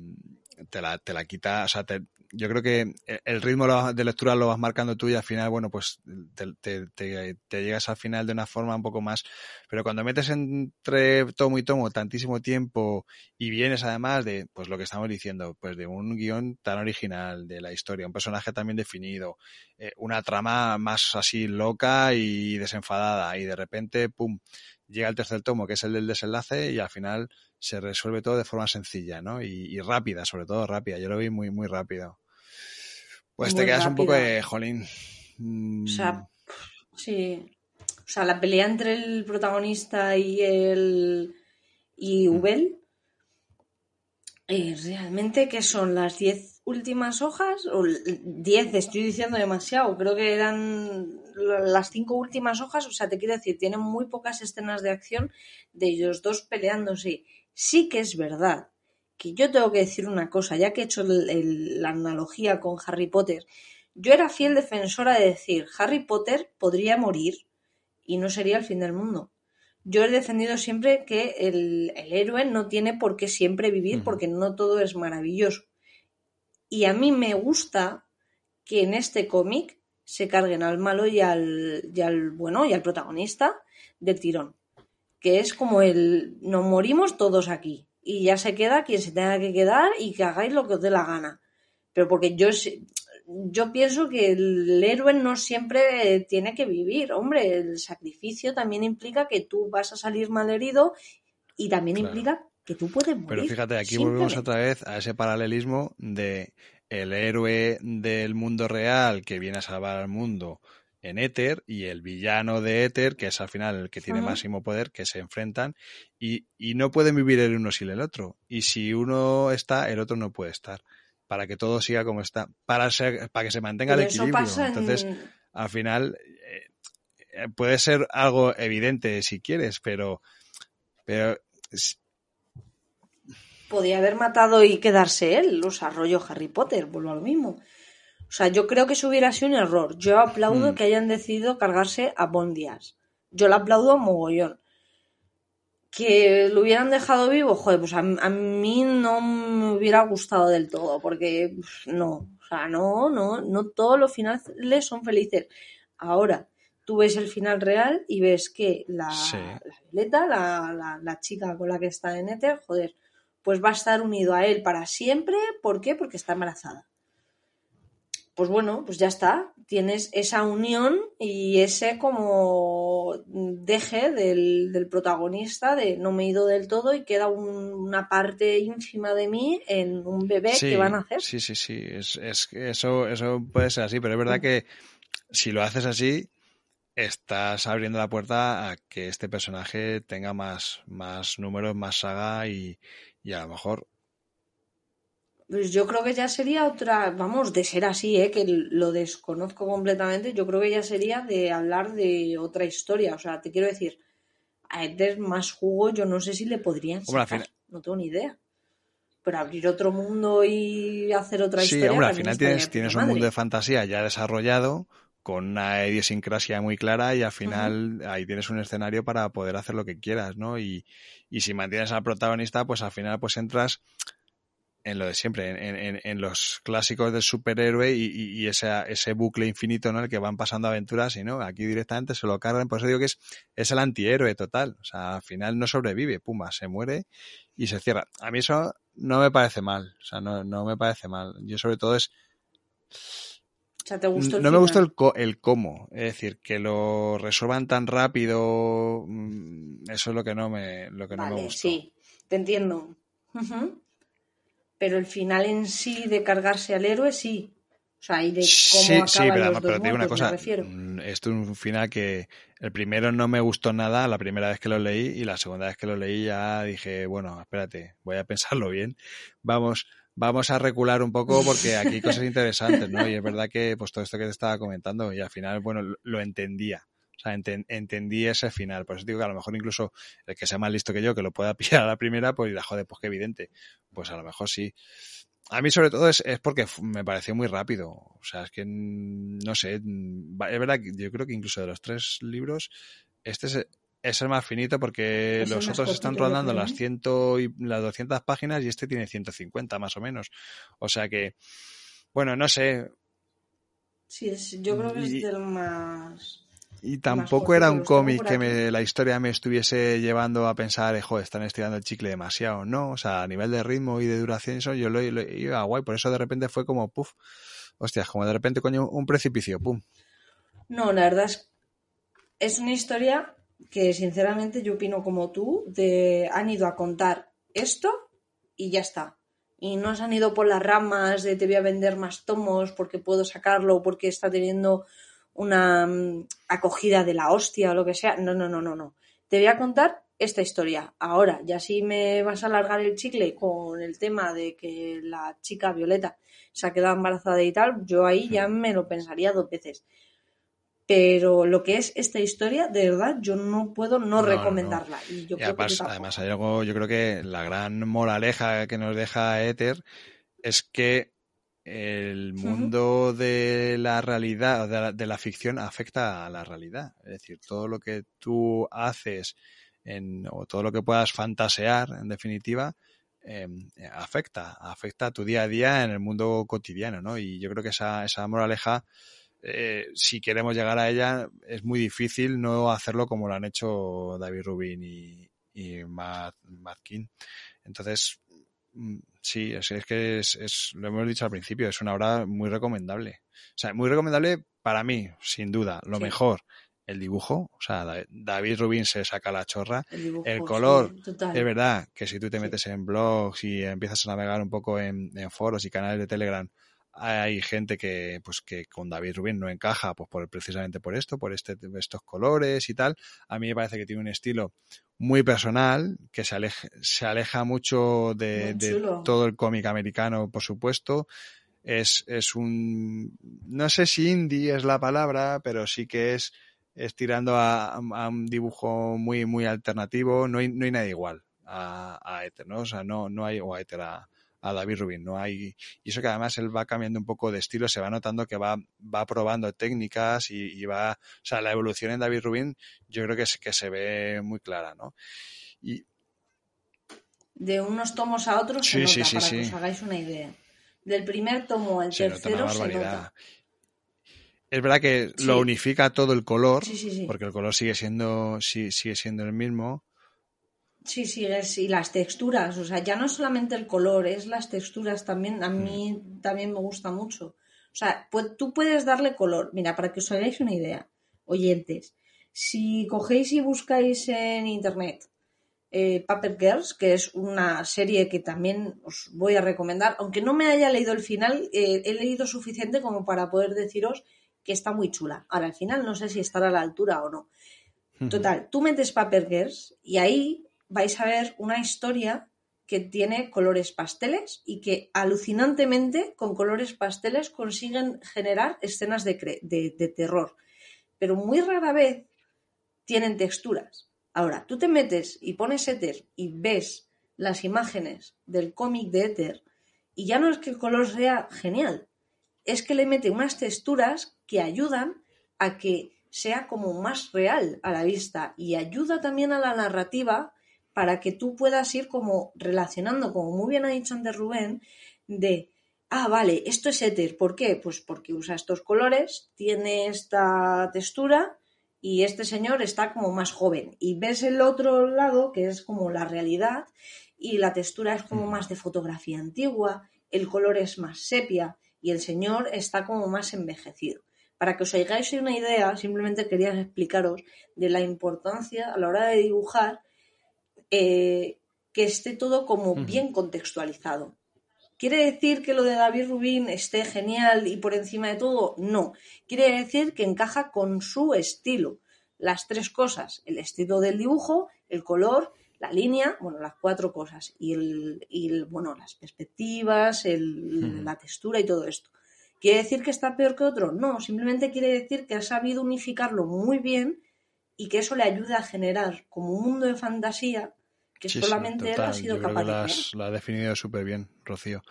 te, la, te la quita, o sea, te- yo creo que el ritmo de lectura lo vas marcando tú y al final, bueno, pues te, te- te- te llegas al final de una forma un poco más, pero cuando metes entre tomo y tomo tantísimo tiempo y vienes además de, pues lo que estamos diciendo, pues de un guion tan original, de la historia, un personaje también definido, eh, una trama más así loca y desenfadada y de repente, pum, llega el tercer tomo que es el del desenlace y al final se resuelve todo de forma sencilla, ¿no? Y, y rápida, sobre todo rápida. Yo lo vi muy, muy rápido. Pues te quedas un poco de, jolín. mm, O sea, sí. O sea, la pelea entre el protagonista y el. y Ubel. eh, realmente, ¿qué son? ¿Las 10 últimas hojas? O 10, estoy diciendo demasiado. Creo que eran las 5 últimas hojas. O sea, te quiero decir, tienen muy pocas escenas de acción de ellos dos peleándose. Sí que es verdad que yo tengo que decir una cosa, ya que he hecho el- el- la analogía con Harry Potter. Yo era fiel defensora de decir, Harry Potter podría morir y no sería el fin del mundo. Yo he defendido siempre que el, el héroe no tiene por qué siempre vivir porque no todo es maravilloso. Y a mí me gusta que en este cómic se carguen al malo y al, y al bueno y al protagonista del tirón. Que es como el nos morimos todos aquí. Y ya se queda quien se tenga que quedar y que hagáis lo que os dé la gana. Pero porque yo yo pienso que el héroe no siempre tiene que vivir. Hombre, el sacrificio también implica que tú vas a salir malherido y también Claro. implica que tú puedes morir. Pero fíjate, aquí volvemos otra vez a ese paralelismo de el héroe del mundo real que viene a salvar al mundo en Éter y el villano de Éter, que es al final el que tiene máximo poder, que se enfrentan y, y no pueden vivir el uno sin el otro. Y si uno está, el otro no puede estar. Para que todo siga como está, para, ser, para que se mantenga Pero el equilibrio. en- Entonces, al final, eh, eh, puede ser algo evidente si quieres, pero, pero podía haber matado y quedarse él, los arroyo Harry Potter, vuelvo a lo mismo. O sea, yo creo que eso hubiera sido un error. Yo aplaudo Hmm. que hayan decidido cargarse a Bondias. Yo lo aplaudo a mogollón. Que lo hubieran dejado vivo, joder, pues a, a mí no me hubiera gustado del todo, porque pf, no, o sea, no, no, no todos los finales son felices. Ahora, tú ves el final real y ves que la, Sí. la Violeta, la, la, la chica con la que está en Ether, joder, pues va a estar unido a él para siempre. ¿Por qué? Porque está embarazada. Pues bueno, pues ya está. Tienes esa unión y ese como deje del, del protagonista de no me he ido del todo y queda un- una parte ínfima de mí en un bebé sí, que van a hacer. Sí, sí, sí. Es, es eso, eso puede ser así, pero es verdad que si lo haces así, estás abriendo la puerta a que este personaje tenga más, más números, más saga y, y a lo mejor. Pues yo creo que ya sería otra, vamos, de ser así, ¿eh? que lo desconozco completamente, yo creo que ya sería de hablar de otra historia. O sea, te quiero decir, a Eder más jugo yo no sé si le podrían Hombre, sacar, final- no tengo ni idea. Pero abrir otro mundo y hacer otra Sí, historia. hombre, al final tienes, tienes un mundo de fantasía ya desarrollado, con una idiosincrasia muy clara y al final ahí tienes un escenario para poder hacer lo que quieras, ¿no? Y, y si mantienes al protagonista, pues al final pues entras en lo de siempre, en, en- en los clásicos del superhéroe y, y- y ese, ese bucle infinito, ¿no? El que van pasando aventuras y no, aquí directamente se lo cargan, por eso digo que es, es el antihéroe total, o sea, al final no sobrevive, pumba, se muere y se cierra. A mí eso no me parece mal, o sea, no, no me parece mal. Yo sobre todo es sea, ¿te gustó el no me gustó el, co- el cómo, es decir, que lo resuelvan tan rápido, mm, eso es lo que no me, lo que no me gustó. sí, te entiendo. Pero el final en sí de cargarse al héroe, sí. O sea, y de cómo Sí, acaban sí, pero, los dos pero te digo una cosa, mm, esto es un final que el primero no me gustó nada la primera vez que lo leí y la segunda vez que lo leí ya dije, bueno, espérate, voy a (laughs) pensarlo bien, vamos, vamos a recular un poco porque aquí hay cosas (laughs) interesantes, ¿no? Y es verdad que pues todo esto que te estaba comentando y al final, bueno, lo, entendía. O sea, enten- entendí ese final. Por eso digo que a lo mejor incluso el que sea más listo que yo, que lo pueda (laughs) pillar a la primera, pues dirá, joder, pues qué evidente. Pues a lo mejor sí. A mí sobre todo es, es porque me pareció muy rápido. O sea, es que mm, no sé, mm, es verdad que yo creo que incluso de los tres libros, este es, es el más finito porque Es los otros están rondando las ¿eh? ciento y las 200 páginas y este tiene 150 más o menos. O sea que, bueno, no sé. Sí, es- yo creo que es Y- del más... Y tampoco era un cómic que me, la historia me estuviese llevando a pensar, joder, están estirando el chicle demasiado. No, o sea, a nivel de ritmo y de duración, eso yo lo, lo iba guay. Por eso de repente fue como, puf, hostias, como de repente, coño, un precipicio, pum. No, la verdad es es una historia que sinceramente yo opino como tú, de han ido a contar esto y ya está. Y no se han ido por las ramas de te voy a vender más tomos porque puedo sacarlo, porque está teniendo una mm, acogida de la hostia o lo que sea. No, no, no, no, no. Te voy a contar esta historia. Ahora, ya si me vas a alargar el chicle con el tema de que la chica Violeta se ha quedado embarazada y tal, yo ahí ya me lo pensaría dos veces. Pero lo que es esta historia, de verdad, yo no puedo no, No, no, no. recomendarla. Y yo Y creo además, hay algo, yo creo que la gran moraleja que nos deja Ether es que el mundo de la realidad, de la, de la ficción, afecta a la realidad. Es decir, todo lo que tú haces en, o todo lo que puedas fantasear, en definitiva, eh, afecta, afecta a tu día a día en el mundo cotidiano, ¿no? Y yo creo que esa, esa moraleja, eh, si queremos llegar a ella, es muy difícil no hacerlo como lo han hecho David Rubin y, y Matt, Matt King. Entonces, mm, sí, es, es que es, es- lo hemos dicho al principio, es una obra muy recomendable. O sea, muy recomendable para mí, sin duda. Lo Sí. mejor, el dibujo. O sea, Da- David Rubin se saca la chorra. El, dibujo, el color. Es verdad que si tú te Sí. metes en blogs y empiezas a navegar un poco en, en foros y canales de Telegram, hay gente que, pues, que con David Rubin no encaja, pues por, precisamente por esto, por este, estos colores y tal. A mí me parece que tiene un estilo muy personal, que se aleja, se aleja mucho de, todo el cómic americano, por supuesto. Es, es un, no sé si indie es la palabra, pero sí que es, es tirando a, a un dibujo muy, muy alternativo. No hay, no hay nada igual a, a Ether, ¿no? O sea, no, no hay, o a Ether, a, a David Rubin, no hay, y eso que además él va cambiando un poco de estilo, se va notando que va, va probando técnicas y, y va, o sea, la evolución en David Rubin yo creo que, es, que se ve muy clara, ¿no? Y, De unos tomos a otros se Sí, sí, nota, sí, para sí. que os hagáis una idea. Del primer tomo al se nota tercero se nota. Es verdad que lo unifica todo el color, Sí, sí, sí. porque el color sigue siendo, sí, sigue siendo el mismo. Sí, sí, es, y las texturas, o sea, ya no es solamente el color, es las texturas también, a mí también me gusta mucho. O sea, pues, tú puedes darle color. Mira, para que os hagáis una idea, oyentes, si cogéis y buscáis en internet eh, Paper Girls, que es una serie que también os voy a recomendar, aunque no me haya leído el final, eh, he leído suficiente como para poder deciros que está muy chula. Ahora, al final no sé si estará a la altura o no. Total, tú metes Paper Girls y ahí vais a ver una historia que tiene colores pasteles y que alucinantemente con colores pasteles consiguen generar escenas de, terror. Pero muy rara vez tienen texturas. Ahora, tú te metes y pones Ether y ves las imágenes del cómic de Ether y ya no es que el color sea genial, es que le mete unas texturas que ayudan a que sea como más real a la vista y ayuda también a la narrativa para que tú puedas ir como relacionando, como muy bien ha dicho antes Rubén, de, ah, vale, esto es éter, ¿por qué? Pues porque usa estos colores, tiene esta textura y este señor está como más joven. Y ves el otro lado, que es como la realidad, y la textura es como más de fotografía antigua, el color es más sepia, y el señor está como más envejecido. Para que os hagáis una idea, simplemente quería explicaros de la importancia a la hora de dibujar eh, que esté todo como bien contextualizado. ¿Quiere decir que lo de David Rubin esté genial y por encima de todo? No. Quiere decir que encaja con su estilo. Las tres cosas, el estilo del dibujo, el color, la línea, bueno, las cuatro cosas, y, el, bueno, las perspectivas, la textura y todo esto. ¿Quiere decir que está peor que otro? No, simplemente quiere decir que ha sabido unificarlo muy bien y que eso le ayuda a generar como un mundo de fantasía que solamente él ha sido capaz de Lo ha definido súper bien, Rocío.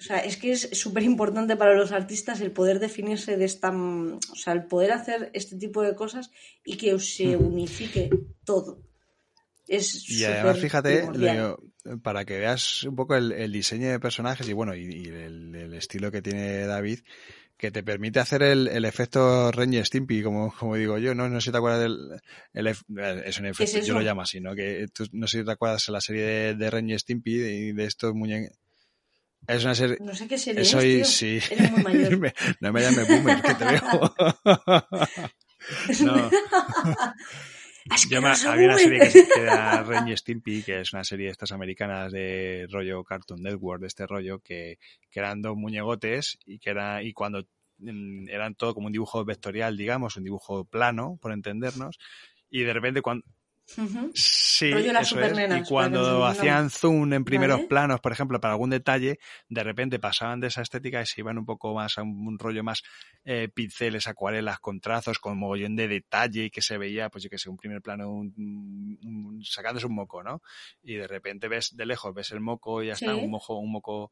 O sea, es que es súper importante para los artistas el poder definirse de esta. O sea, el poder hacer este tipo de cosas y que se unifique todo. Es y además, fíjate, para que veas un poco el, diseño de personajes y bueno, y, el, estilo que tiene David, que te permite hacer el, efecto Ren Stimpy, como, como digo yo, ¿no? No sé si te acuerdas del... es un efecto, yo lo llamo así, ¿no? Que no sé si te acuerdas de la serie de, de Ren Stimpy y de, estos muñecos... Es una serie... No sé qué serie Soy, es, sí. Eres muy mayor. (laughs) no me llames boomer, que te veo. (laughs) (laughs) no. Yo me, había una serie que, que era Ren Stimpy, que es una serie de estas americanas de rollo Cartoon Network, de este rollo, que, que eran dos muñegotes y que era, y cuando mm, eran todo como un dibujo vectorial, digamos, un dibujo plano, por entendernos, y de repente cuando, Sí, eso es. Y cuando hacían zoom en primeros planos, por ejemplo, para algún detalle, de repente pasaban de esa estética y se iban un poco más a un, rollo más eh, pinceles, acuarelas, con trazos, con mogollón de detalle y que se veía, pues yo que sé, un primer plano un, sacándose un moco, ¿no? Y de repente ves de lejos, ves el moco y ya está, un mojo, un moco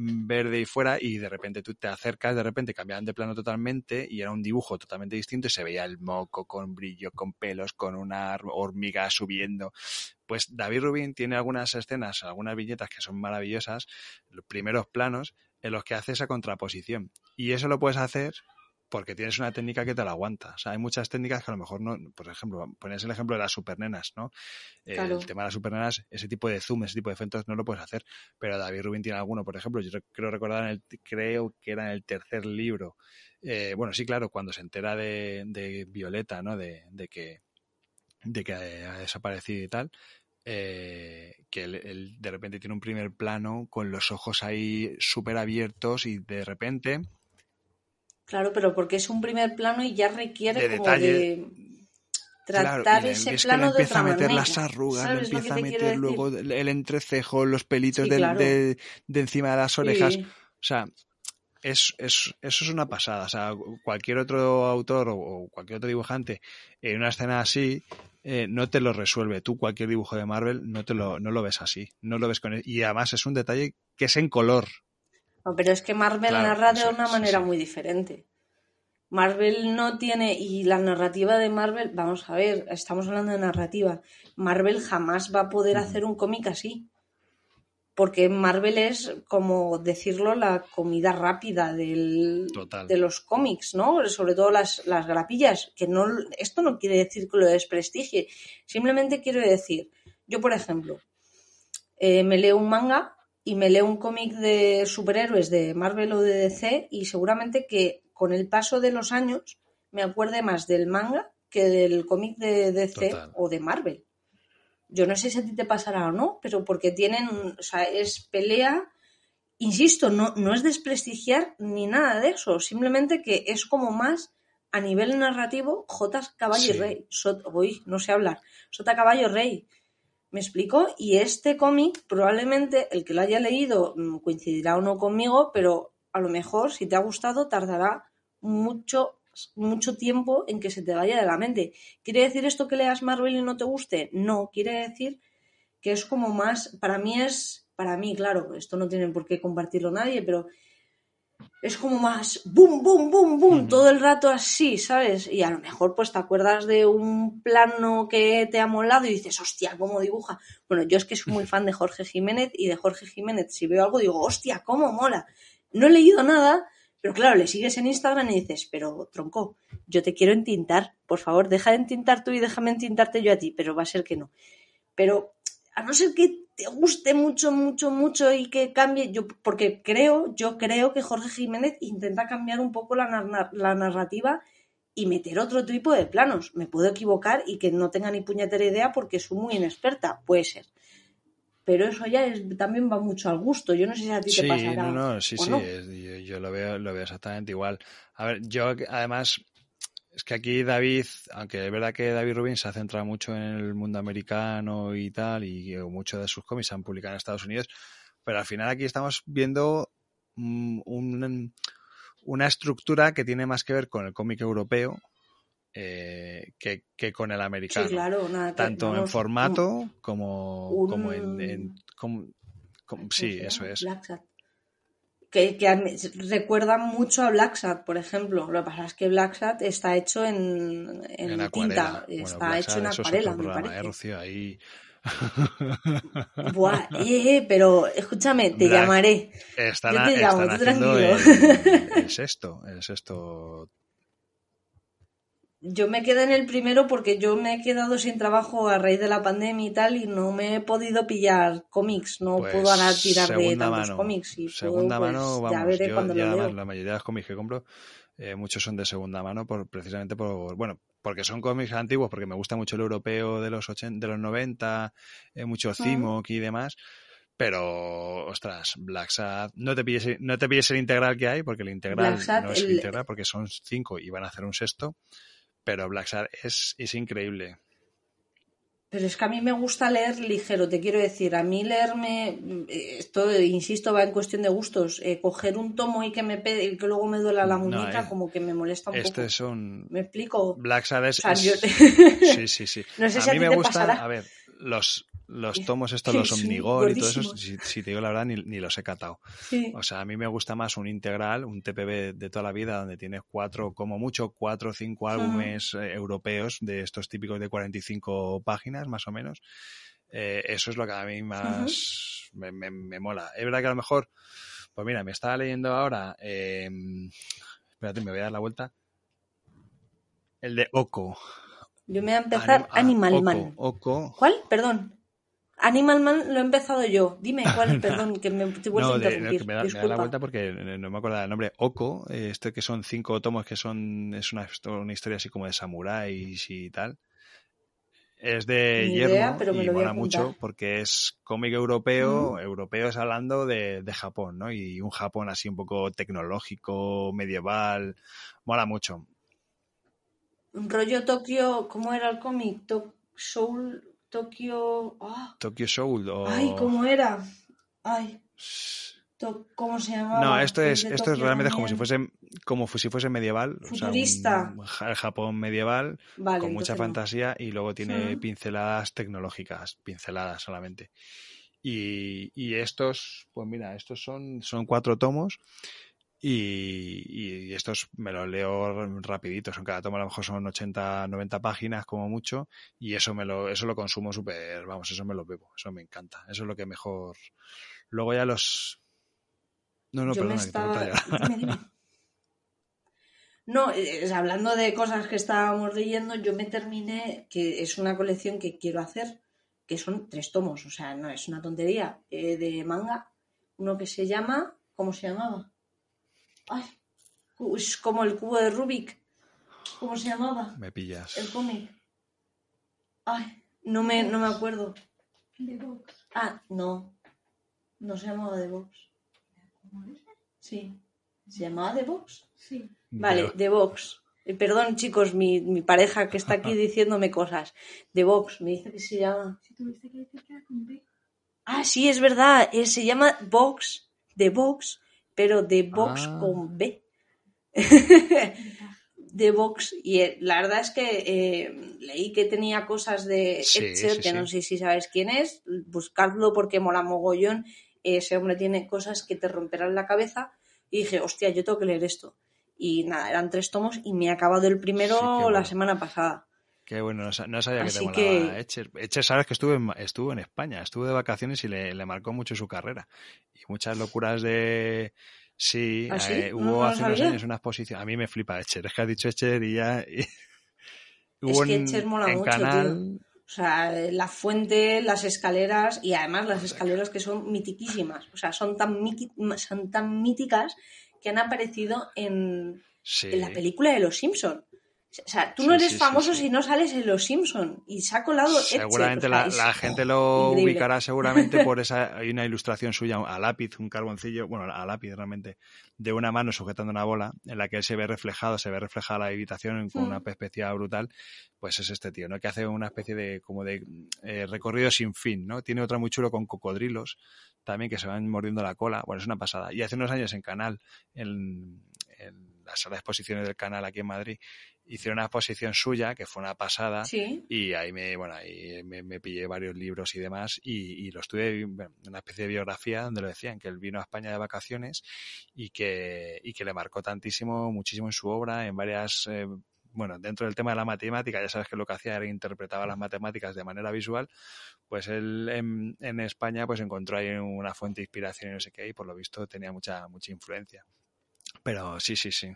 verde y fuera y de repente tú te acercas, de repente cambiaban de plano totalmente y era un dibujo totalmente distinto y se veía el moco con brillo, con pelos, con una hormiga subiendo. Pues David Rubin tiene algunas escenas, algunas viñetas que son maravillosas, los primeros planos en los que hace esa contraposición. Y eso lo puedes hacer porque tienes una técnica que te la aguanta. O sea, hay muchas técnicas que a lo mejor no, por ejemplo, pones el ejemplo de las supernenas, ¿no? El tema de las supernenas, ese tipo de zoom, ese tipo de efectos no lo puedes hacer, pero David Rubin tiene alguno, por ejemplo, yo creo recordar, en el, creo que era en el tercer libro, eh, bueno, sí, claro, cuando se entera de, Violeta, ¿no? De, que, de que ha desaparecido y tal, eh, que él, de repente tiene un primer plano con los ojos ahí súper abiertos y de repente Claro, pero porque es un primer plano y ya requiere como de tratar ese plano de otra a meter las arrugas, empieza a meter luego el entrecejo, los pelitos de, encima de las orejas. O sea, es, es, eso es una pasada. O sea, cualquier otro autor o, cualquier otro dibujante en una escena así eh, no te lo resuelve. Tú, cualquier dibujo de Marvel, no te lo, no lo ves así. No lo ves con Y además es un detalle que es en color pero es que Marvel narra de una manera muy diferente. Marvel no tiene, y la narrativa de Marvel, vamos a ver, estamos hablando de narrativa, Marvel jamás va a poder hacer un cómic así. Porque Marvel es, como decirlo, la comida rápida del, de los cómics, ¿no? Sobre todo las, las grapillas, que no, esto no quiere decir que lo desprestigie, simplemente quiero decir, yo por ejemplo, eh, me leo un manga y me leo un cómic de superhéroes de Marvel o de DC y seguramente que con el paso de los años me acuerde más del manga que del cómic de DC o de Marvel. Yo no sé si a ti te pasará o no, pero porque tienen, o sea, es pelea, insisto, no, no es desprestigiar ni nada de eso, simplemente que es como más a nivel narrativo J. Caballo y Rey. uy, no sé hablar. Sota Caballo Rey. ¿Me explico? Y este cómic, probablemente el que lo haya leído mm, coincidirá o no conmigo, pero a lo mejor, si te ha gustado, tardará mucho, mucho tiempo en que se te vaya de la mente. ¿Quiere decir esto que leas Marvel y no te guste? No, quiere decir que es como más, para mí es, para mí, claro, esto no tiene por qué compartirlo nadie, pero es como más boom, boom, boom, boom, todo el rato así, ¿sabes? Y a lo mejor pues te acuerdas de un plano que te ha molado y dices, hostia, cómo dibuja. Bueno, yo es que soy muy fan de Jorge Jiménez y de Jorge Jiménez, si veo algo digo, hostia, cómo mola. No he leído nada, pero claro, le sigues en Instagram y dices, pero tronco, yo te quiero entintar, por favor, deja de entintar tú y déjame entintarte yo a ti, pero va a ser que no. Pero a no ser que te guste mucho, mucho, mucho y que cambie, yo porque creo, yo creo que Jorge Jiménez intenta cambiar un poco la, la narrativa y meter otro tipo de planos. Me puedo equivocar y que no tenga ni puñetera idea porque soy muy inexperta, puede ser. Pero eso ya también va mucho al gusto. Yo no sé si a ti te pasará. No, no, sí, sí, yo, yo, lo, veo, lo veo exactamente igual. A ver, yo además es que aquí David, aunque es verdad que David Rubin se ha centrado mucho en el mundo americano y tal, y muchos de sus cómics se han publicado en Estados Unidos, pero al final aquí estamos viendo un, una estructura que tiene más que ver con el cómic europeo eh, que, con el americano. Sí, claro, Tanto en formato como, como en... sí, eso es que, que recuerdan mucho a Black Sat, por ejemplo. Lo que pasa es que Black Sat está hecho en, en, tinta, está hecho en acuarela, me parece. Eh, ahí... (laughs) Buah, eh, eh, pero escúchame, te llamaré. Están, Yo te llamo, tú tranquilo. El, el, (laughs) sexto, el sexto yo me quedé en el primero porque yo me he quedado sin trabajo a raíz de la pandemia y tal y no me he podido pillar cómics, no pues puedo ahora tirar de tantos cómics. Y segunda mano, vamos, ya veré cuando lo leo. la mayoría de los cómics que compro, eh, muchos son de segunda mano por precisamente por, bueno, porque son cómics antiguos, porque me gusta mucho el europeo de los 80, de los 90, eh, mucho Cimoc y demás. Pero, ostras, Black Sad, no te pilles, no te pilles el integral que hay, porque el integral no es el integral, porque son cinco y van a hacer un sexto pero Black Sad es, es increíble. Pero es que a mí me gusta leer ligero, te quiero decir, a mí leerme, eh, esto insisto, va en cuestión de gustos, eh, coger un tomo y que me y que luego me duela la muñeca, eh, como que me molesta un este poco. ¿Me explico? Black Sad es... (laughs) Sí, sí, sí. (laughs) no sé a mí me gustan, a ver, los, los tomos estos, (laughs) los Omnigor y todo eso, si, te digo la verdad, ni, los he catado. O sea, a mí me gusta más un integral, un TPB de toda la vida, donde tienes cuatro, como mucho, cuatro o cinco álbumes eh, europeos de estos típicos de 45 páginas, más o menos. Eh, eso es lo que a mí más me, me, mola. Es verdad que a lo mejor, pues mira, me estaba leyendo ahora, eh, espérate, me voy a dar la vuelta. El de Oko. Yo me voy a empezar Animal Man. ¿Cuál? Perdón. Animal Man lo he empezado yo. Dime (laughs) cuál, perdón, que me te vuelvo a interrumpir. me, da, la vuelta porque no me acuerdo del nombre. Oko, este que son cinco tomos que son, es una, una historia así como de samuráis y tal. Es de hierro y mola mucho porque es cómic europeo, europeos hablando de, de, Japón, ¿no? Y un Japón así un poco tecnológico, medieval, mola mucho. Un rollo Tokio, ¿cómo era el cómic? Soul, Tokio. ¡ah! Tokyo Soul. Ay, ¿cómo era? Ay. ¿Cómo se llamaba? No, esto es, esto es realmente como si fuese, como si fuese medieval. Futurista. O sea, Japón medieval, con mucha fantasía y luego tiene pinceladas tecnológicas, pinceladas solamente. Y, y, estos, pues mira, estos son, son cuatro tomos y, estos me los leo rapidito, son cada tomo a lo mejor son 80, 90 páginas como mucho y eso me lo, eso lo consumo súper, vamos, eso me lo bebo, eso me encanta, eso es lo que mejor. Luego ya los... No, no, perdona, (laughs) No, hablando de cosas que estábamos leyendo, yo me terminé, que es una colección que quiero hacer, que son tres tomos, o sea, no es una tontería, eh, de manga, uno que se llama, ¿cómo se llamaba? Ay, es como el cubo de Rubik. ¿Cómo se llamaba? Me pillas. El cómic. Ay, no me, no me acuerdo. The Box. Ah, no. No se llamaba The Box. Sí. ¿Se llamaba The Box? Sí. Vale, The Box. Eh, perdón, chicos, mi, mi, pareja que está aquí (laughs) diciéndome cosas. The Box, me dice que se llama. Si tuviste que decir que era con B. Ah, sí, es verdad. Eh, se llama Box. The Box pero de Vox ah. con B. (laughs) de Vox. Y eh, la verdad es que eh, leí que tenía cosas de Etcher, que no sé si sabes quién es. Buscadlo porque mola mogollón. Ese hombre tiene cosas que te romperán la cabeza. Y dije, hostia, yo tengo que leer esto. Y nada, eran tres tomos y me he acabado el primero la semana pasada. Qué bueno, no, sabía que te molaba Etcher. Etcher, sabes que estuve en, estuvo en España, estuvo de vacaciones y le, marcó mucho su carrera. Y muchas locuras de... Sí, ¿Ah, eh, hubo hace unos años una exposición. A mí me flipa Etcher, es que has dicho Etcher y ya... (laughs) hubo es que Etcher mola en mucho, canal, O sea, la fuente, las escaleras y además las escaleras que son mitiquísimas. O sea, son tan, miqui- son tan míticas que han aparecido en, Sí. en la película de Los Simpson. O sea, tú Sí, no eres sí, famoso sí. si no sales en Los Simpson y se ha colado Etcher, Seguramente o sea, la, gente lo increíble. ubicará seguramente (laughs) por esa hay una ilustración suya a lápiz, un carboncillo, bueno, a lápiz realmente, de una mano sujetando una bola en la que él se ve reflejado, se ve reflejada la habitación con Mm. una perspectiva brutal, pues es este tío, ¿no? Que hace una especie de como de eh, recorrido sin fin, ¿no? Tiene otra muy chulo con cocodrilos también que se van mordiendo la cola, bueno, es una pasada. Y hace unos años en Canal, en, en la sala de exposiciones del Canal aquí en Madrid, hicieron una exposición suya que fue una pasada. Sí, Y ahí me, bueno, ahí me, me pillé varios libros y demás y, y lo estuve, bueno, una especie de biografía donde lo decían, que él vino a España de vacaciones y que, y que le marcó tantísimo, muchísimo en su obra, en varias, eh, bueno, dentro del tema de la matemática, ya sabes que lo que hacía era interpretaba las matemáticas de manera visual, pues él en, en España pues encontró ahí una fuente de inspiración y no sé qué, y por lo visto tenía mucha, mucha influencia. Pero sí, sí, sí.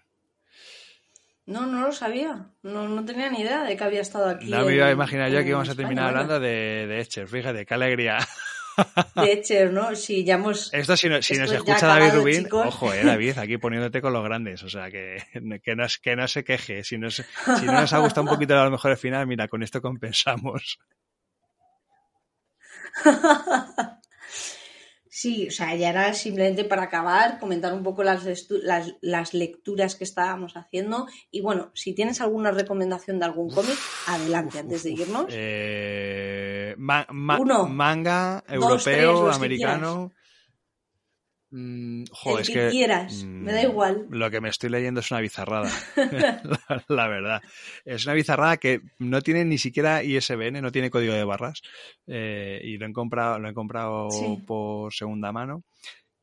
No, no lo sabía. No, no tenía ni idea de que había estado aquí. No me iba a imaginar yo que íbamos a terminar hablando de, de Etcher, fíjate, qué alegría. De Etcher, ¿no? Sí, ya hemos... Esto si, no- si Esto nos escucha David Rubín, chicos. ojo, eh, David, aquí poniéndote con los grandes, o sea, que, que, no, que no se queje. Si, nos, si no nos ha gustado un poquito a lo mejor el final, mira, con esto compensamos. (laughs) Sí, o sea, ya era simplemente para acabar, comentar un poco las, las, las lecturas que estábamos haciendo. Y bueno, si tienes alguna recomendación de algún cómic, adelante, antes de irnos. Eh, ma- ma- Uno, manga, dos, europeo, tres, americano. Mm, jo, El es que que, quieras, mm, me da igual. Lo que me estoy leyendo es una bizarrada, (laughs) (laughs) la, la verdad. Es una bizarrada que no tiene ni siquiera ISBN, no tiene código de barras. eh, y lo he comprado, lo he comprado Sí. por segunda mano,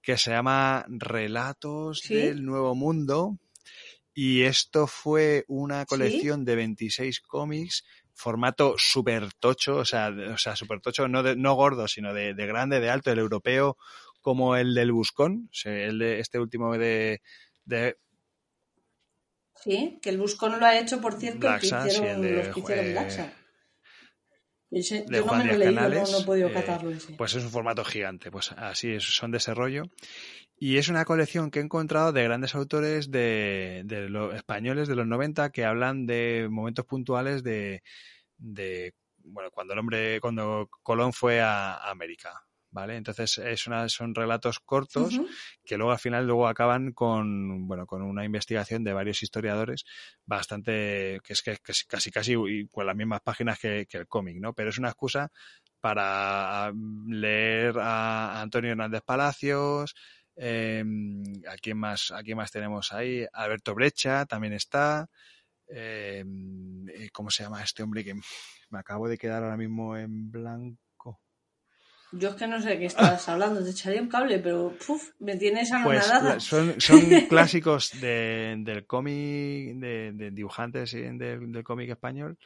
que se llama Relatos Sí. del Nuevo Mundo. Y esto fue una Sí. colección de 26 cómics, formato super tocho, o sea, o sea super tocho, no, de- no gordo, sino de, de grande, de alto, el europeo, como el del Buscón, el de este último de, de Sí, que el Buscón lo ha hecho, por cierto, que Blaxa, sí, hicieron, el de los que hicieron Blaxa. Ese- de yo no Juan me lo he Díaz leído, no, Canales, no he podido eh, catarlo ese. pues es un formato gigante, pues así es, son de ese rollo. Y es una colección que he encontrado de grandes autores de, de los españoles de los 90 que hablan de momentos puntuales de, de bueno, cuando el hombre, cuando Colón fue a, a América. ¿Vale? Entonces es una, son relatos cortos que luego al final luego acaban con bueno con una investigación de varios historiadores bastante que es que, que es casi casi con las mismas páginas que, que el cómic no pero es una excusa para leer a Antonio Hernández Palacios eh, a quién más a quién más tenemos ahí Alberto Brecha también está eh, cómo se llama este hombre que me acabo de quedar ahora mismo en blanco Yo es que no sé de qué estás hablando, te echaría un cable, pero puf, me tienes Pues anonadada. la- son, son (laughs) clásicos de- del cómic, de, de dibujantes y del, del cómic español,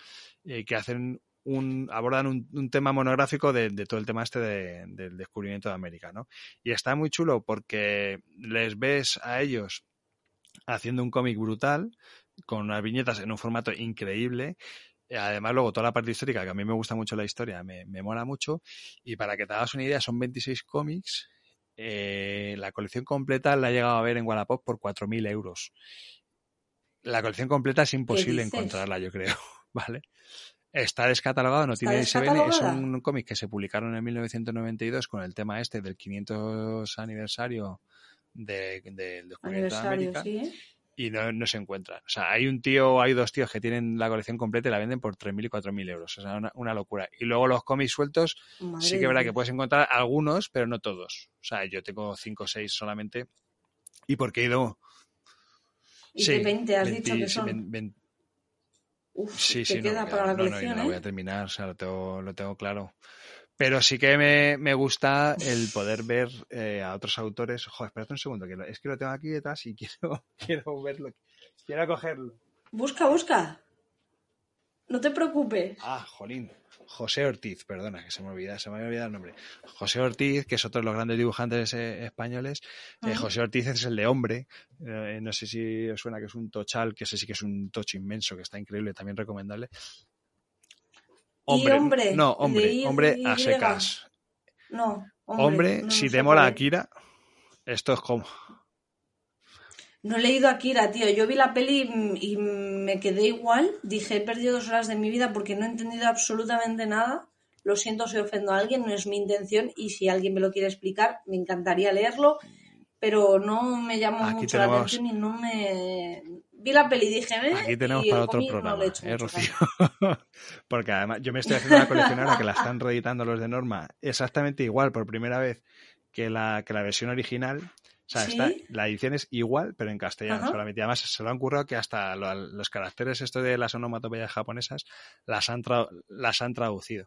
eh, que hacen un, abordan un, un tema monográfico de, de todo el tema este de- del descubrimiento de América, ¿no? Y está muy chulo porque les ves a ellos haciendo un cómic brutal, con unas viñetas en un formato increíble. Eh, Además, luego toda la parte histórica, que a mí me gusta mucho la historia, me, me mola mucho. Y para que te hagas una idea, son 26 cómics. Eh, la colección completa la he llegado a ver en Wallapop por 4.000 euros. La colección completa es imposible encontrarla, yo creo. (laughs) ¿Vale? Está descatalogado, no ¿Está tiene ISBN. Es un cómic que se publicaron en 1992 con el tema este del 500 aniversario de- descubrimiento de Aniversario, América sí. ¿eh? Y no, no se encuentran. O sea, hay un tío, hay dos tíos que tienen la colección completa y la venden por 3.000 y 4.000 euros. O sea, una, una locura. Y luego los cómics sueltos, Madre sí que verá Dios. que puedes encontrar algunos, pero no todos. O sea, yo tengo 5 o 6 solamente. Y porque he ido... ¿Y qué 20 has dicho que sí, son? ven- ven- Uf, sí, sí, no, queda me para la no, no, y colección, no la voy ¿eh? a terminar, o sea, lo tengo, lo tengo claro. Pero sí que me, me gusta el poder ver eh, a otros autores. Joder, espérate un segundo, que lo- es que lo tengo aquí detrás y (laughs) quiero, quiero verlo. Quiero cogerlo. Busca, busca. No te preocupes. Ah, jolín. José Ortiz, perdona, que se me olvida, se me había olvidado el nombre. José Ortiz, que es otro de los grandes dibujantes eh, españoles. Eh. José Ortiz es el de hombre. Eh, no sé si os suena que es un tochal, que ese sí que es un tocho inmenso, que está increíble, también recomendable. Hombre, hombre, no, hombre, hombre a secas. No, Hombre, hombre, no, si te mola. Akira, esto es como. No he leído Akira, tío. Yo vi la peli mm, y me quedé igual. Dije, he perdido dos horas de mi vida porque no he entendido absolutamente nada. Lo siento si ofendo a alguien, no es mi intención. Y si alguien me lo quiere explicar, me encantaría leerlo. Pero no me llamó Aquí mucho la atención y no me... Vi la peli y dije, eh, Aquí tenemos y para otro no programa, he hecho ¿eh, Rocío? (laughs) Porque además yo me estoy haciendo una colección ahora que la están reeditando los de Norma exactamente igual por primera vez que la, que la versión original. O sea, ¿Sí? está- la edición es igual, pero en castellano Ajá. solamente. Además se lo han currado que hasta lo- los caracteres estos de las onomatopeyas japonesas las han, tra- las han traducido.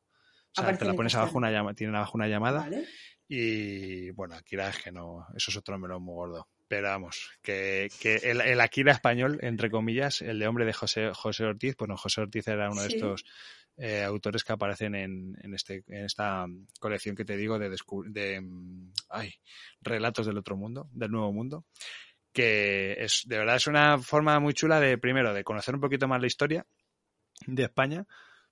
O sea, te la pones abajo una llama, tienen abajo una llamada Vale. y bueno, Akira es que no, eso es otro melón muy gordo. Pero vamos, que, que el, el Akira español, entre comillas, el de hombre de José, José Ortiz, bueno, José Ortiz era uno de estos eh, autores que aparecen en, en, este, en esta colección que te digo de, de mm, ay, relatos del otro mundo, del nuevo mundo, que es de verdad es una forma muy chula de, primero, de conocer un poquito más la historia de España,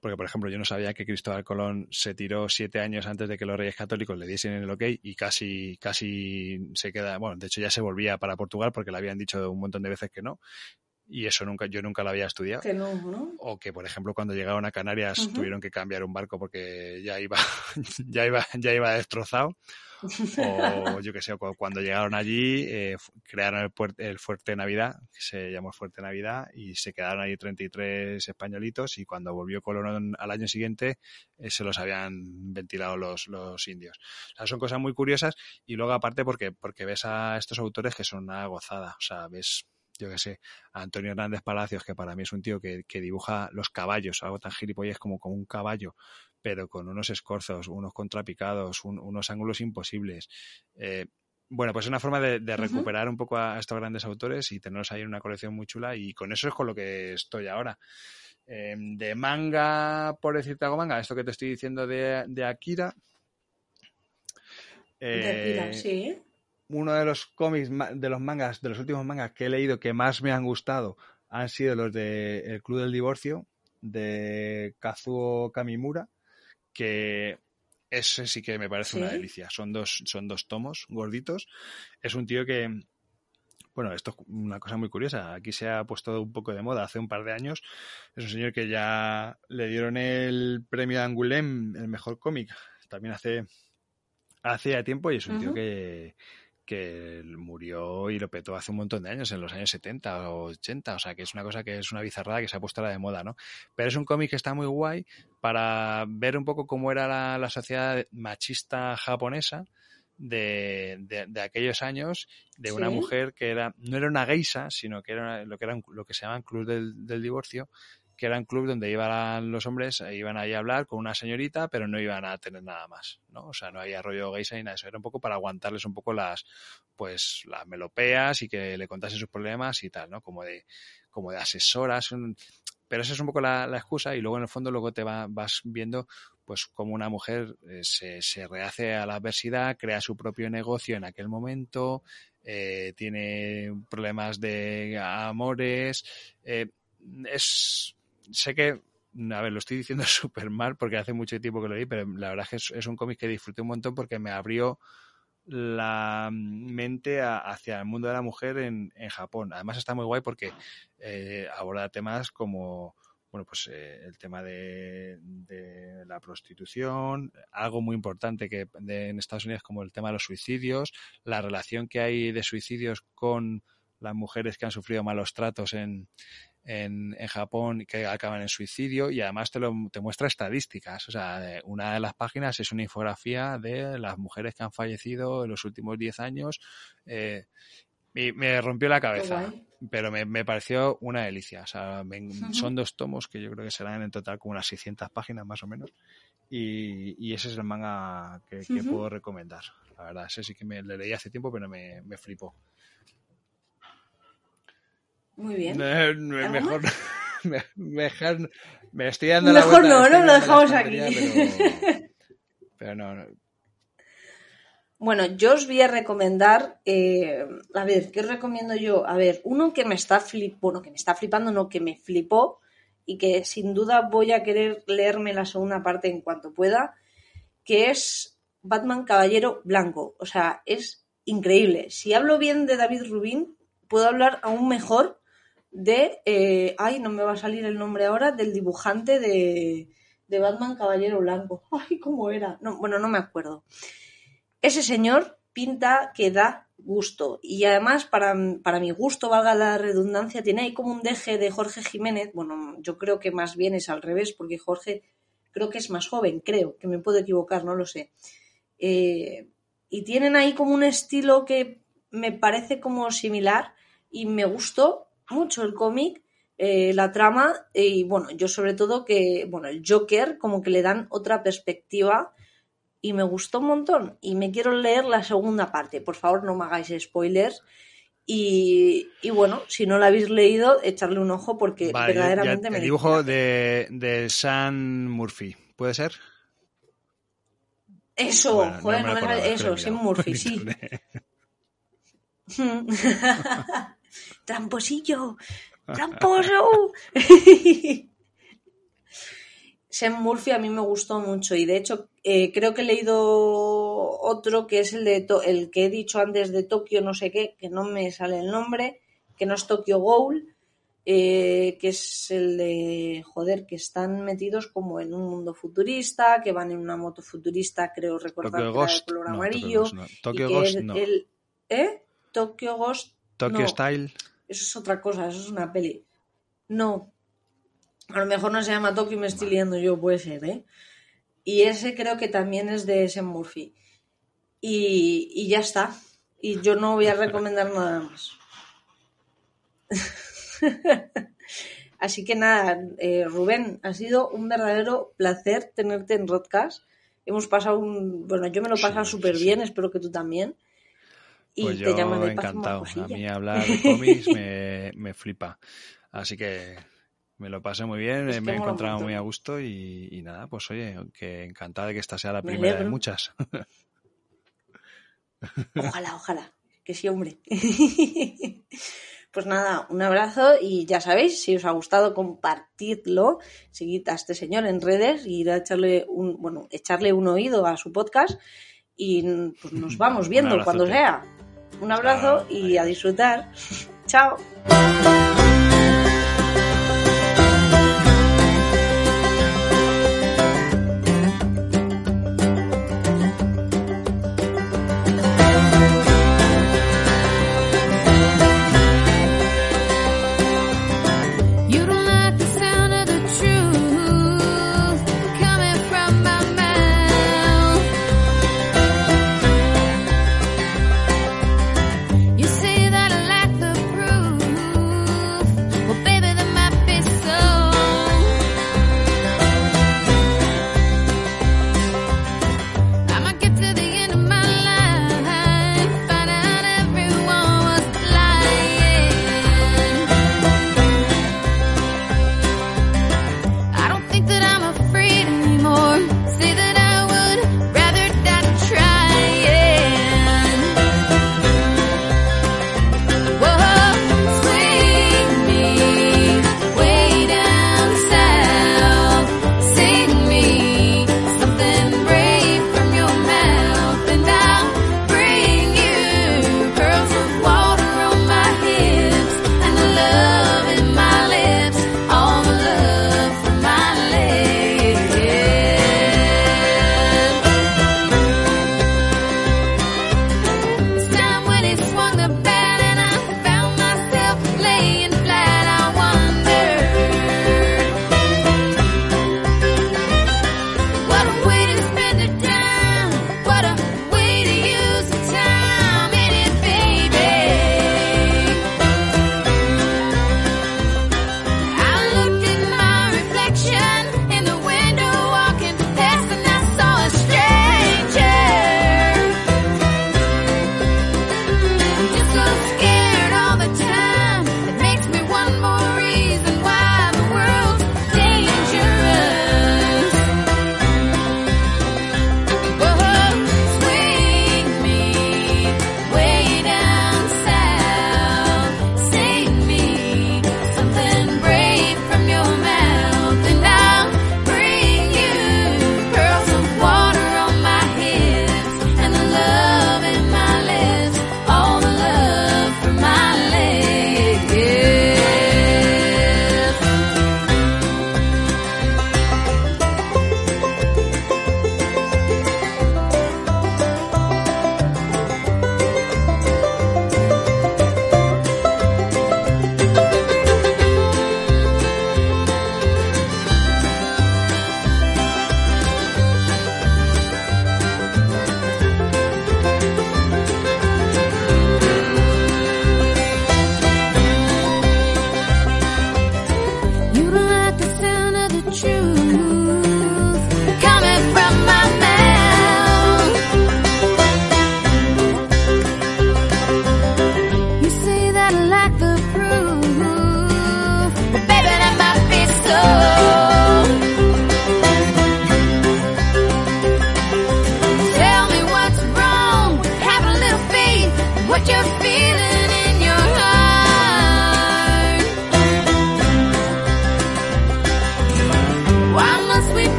porque, por ejemplo, yo no sabía que Cristóbal Colón se tiró siete años antes de que los Reyes Católicos le diesen el ok y casi, casi se queda, bueno, de hecho ya se volvía para Portugal porque le habían dicho un montón de veces que no. Y eso nunca, yo nunca lo había estudiado. Que no, ¿no? O que, por ejemplo, cuando llegaron a Canarias tuvieron que cambiar un barco porque ya iba, (laughs) ya iba, ya iba destrozado. O (laughs) yo que sé, cu- cuando llegaron allí, eh, crearon el, el Fuerte Navidad, que se llamó Fuerte Navidad, y se quedaron ahí 33 españolitos. Y cuando volvió Colón al año siguiente, eh, se los habían ventilado los, los indios. O sea, son cosas muy curiosas. Y luego, aparte, porque, porque ves a estos autores que son una gozada. O sea, ves yo que sé, a Antonio Hernández Palacios, que para mí es un tío que, que dibuja los caballos, algo tan gilipollas como, como un caballo, pero con unos escorzos, unos contrapicados, un- unos ángulos imposibles. Eh, bueno, pues es una forma de, recuperar un poco a estos grandes autores y tenerlos ahí en una colección muy chula y con eso es con lo que estoy ahora. Eh, de manga, por decirte algo manga, esto que te estoy diciendo de, de Akira. De Akira, Eh, sí. Uno de los cómics, de los mangas, de los últimos mangas que he leído que más me han gustado han sido los de El Club del Divorcio, de Kazuo Kamimura, que ese sí que me parece una delicia. Son dos, son dos tomos gorditos. Es un tío que, bueno, esto es una cosa muy curiosa. Aquí se ha puesto un poco de moda hace un par de años. Es un señor que ya le dieron el premio de Angoulême, el mejor cómic, también hace, hace ya tiempo y es un tío que, que murió y lo petó hace un montón de años, en los años 70 o 80, o sea que es una cosa que es una bizarrada que se ha puesto ahora de moda, ¿no? Pero es un cómic que está muy guay para ver un poco cómo era la, la sociedad machista japonesa de, de, de aquellos años, de una Sí. mujer que era, no era una geisa, sino que era lo que era un- lo que se llaman club del, del divorcio, que era un club donde iban los hombres, eh, iban ahí a hablar con una señorita, pero no iban a tener nada más, ¿no? O sea, no había rollo geisa ni nada eso. Era un poco para aguantarles un poco las, pues, las melopeas y que le contasen sus problemas y tal, ¿no? Como de, como de asesoras. Pero esa es un poco la, la excusa y luego en el fondo luego te va- vas viendo pues como una mujer eh, se, se rehace a la adversidad, crea su propio negocio en aquel momento, eh, tiene problemas de amores, es sé que a ver, lo estoy diciendo (laughs) súper mal porque hace mucho tiempo que lo leí, pero la verdad es que es, un cómic que disfruté un montón porque me abrió la mente a- hacia el mundo de la mujer en, en Japón. Además está muy guay porque eh, aborda temas como bueno, pues eh, el tema de, la prostitución, algo muy importante que en Estados Unidos como el tema de los suicidios, la relación que hay de suicidios con las mujeres que han sufrido malos tratos en, en, en Japón que acaban en suicidio y además te, lo, te muestra estadísticas. O sea, una de las páginas es una infografía de las mujeres que han fallecido en los últimos 10 años. Eh, y me rompió la cabeza, pero me, me pareció una delicia. O sea, me- son dos tomos que yo creo que serán en total como unas 600 páginas más o menos. Y, y ese es el manga que, puedo recomendar. La verdad, ese sí que me le leí hace tiempo, pero me, me flipó. Muy bien. ¿Algo mejor, (laughs) me, mejor- me estoy dando Mejor la vuelta. no, ¿no? Lo dejamos aquí. Pero, (laughs) pero no, no. Bueno, yo os voy a recomendar, eh, a ver, ¿qué os recomiendo yo? A ver, uno que me está flip, bueno, que me está flipando, no, que me flipó y que sin duda voy a querer leerme la segunda parte en cuanto pueda, que es Batman Caballero Blanco. O sea, es increíble. Si hablo bien de David Rubin, puedo hablar aún mejor de... eh, ay, no me va a salir el nombre ahora, del dibujante de, de Batman Caballero Blanco. (laughs) Ay, ¿cómo era? No, bueno, no me acuerdo. Ese señor pinta que da gusto. Y además, para, para mi gusto, valga la redundancia, tiene ahí como un deje de Jorge Jiménez. Bueno, yo creo que más bien es al revés, porque Jorge creo que es más joven, creo, que me puedo equivocar, no lo sé. Eh, y tienen ahí como un estilo que me parece como similar y me gustó mucho el cómic, eh, la trama y bueno, yo sobre todo que, bueno, el Joker como que le dan otra perspectiva y me gustó un montón y me quiero leer la segunda parte. Por favor, no me hagáis spoilers. Y, y bueno, si no la habéis leído, echarle un ojo porque Vale, verdaderamente ya- me el dibujo de, de Sam Murphy, ¿puede ser? Eso, Bueno, no joder, me no me acordaba, eso, Sam Murphy, (laughs) sí. (laughs) Tramposillo, tramposo. (laughs) Sam Murphy a mí me gustó mucho y de hecho eh, creo que he leído otro que es el de To- el que he dicho antes de Tokio no sé qué, que no me sale el nombre, que no es Tokyo Ghoul, eh, que es el de joder, que están metidos como en un mundo futurista, que van en una moto futurista, creo recordar Tokyo que era de Ghost. color no, amarillo. Tokyo Ghost no. y Tokyo que Ghost el- no. el- ¿Eh? Tokyo Ghost Tokyo no. Style. Eso es otra cosa, eso es una peli. No. A lo mejor no se llama Tokyo y me estoy liando yo, puede ser, ¿eh? Y ese creo que también es de Sam Murphy. Y, y ya está. Y yo no voy a recomendar nada más. (laughs) Así que nada, eh, Rubén, ha sido un verdadero placer tenerte en Rodcast. Hemos pasado un. Bueno, yo me lo he pasado súper sí. bien, espero que tú también. Y Pues te hacer una encantado. A mí hablar de (laughs) cómics me, me flipa. Así que me lo pasé muy bien, Es que me he encontrado muy a gusto y, y nada, pues oye, que encantado de que esta sea la Me primera de muchas. (laughs) Ojalá, ojalá. Que sí, hombre. (laughs) Pues nada, un abrazo y ya sabéis, si os ha gustado, compartidlo, seguid a este señor en redes y ir a echarle un, bueno, echarle un oído a su podcast y pues, nos vamos viendo cuando sea. Un abrazo y a disfrutar. Chao.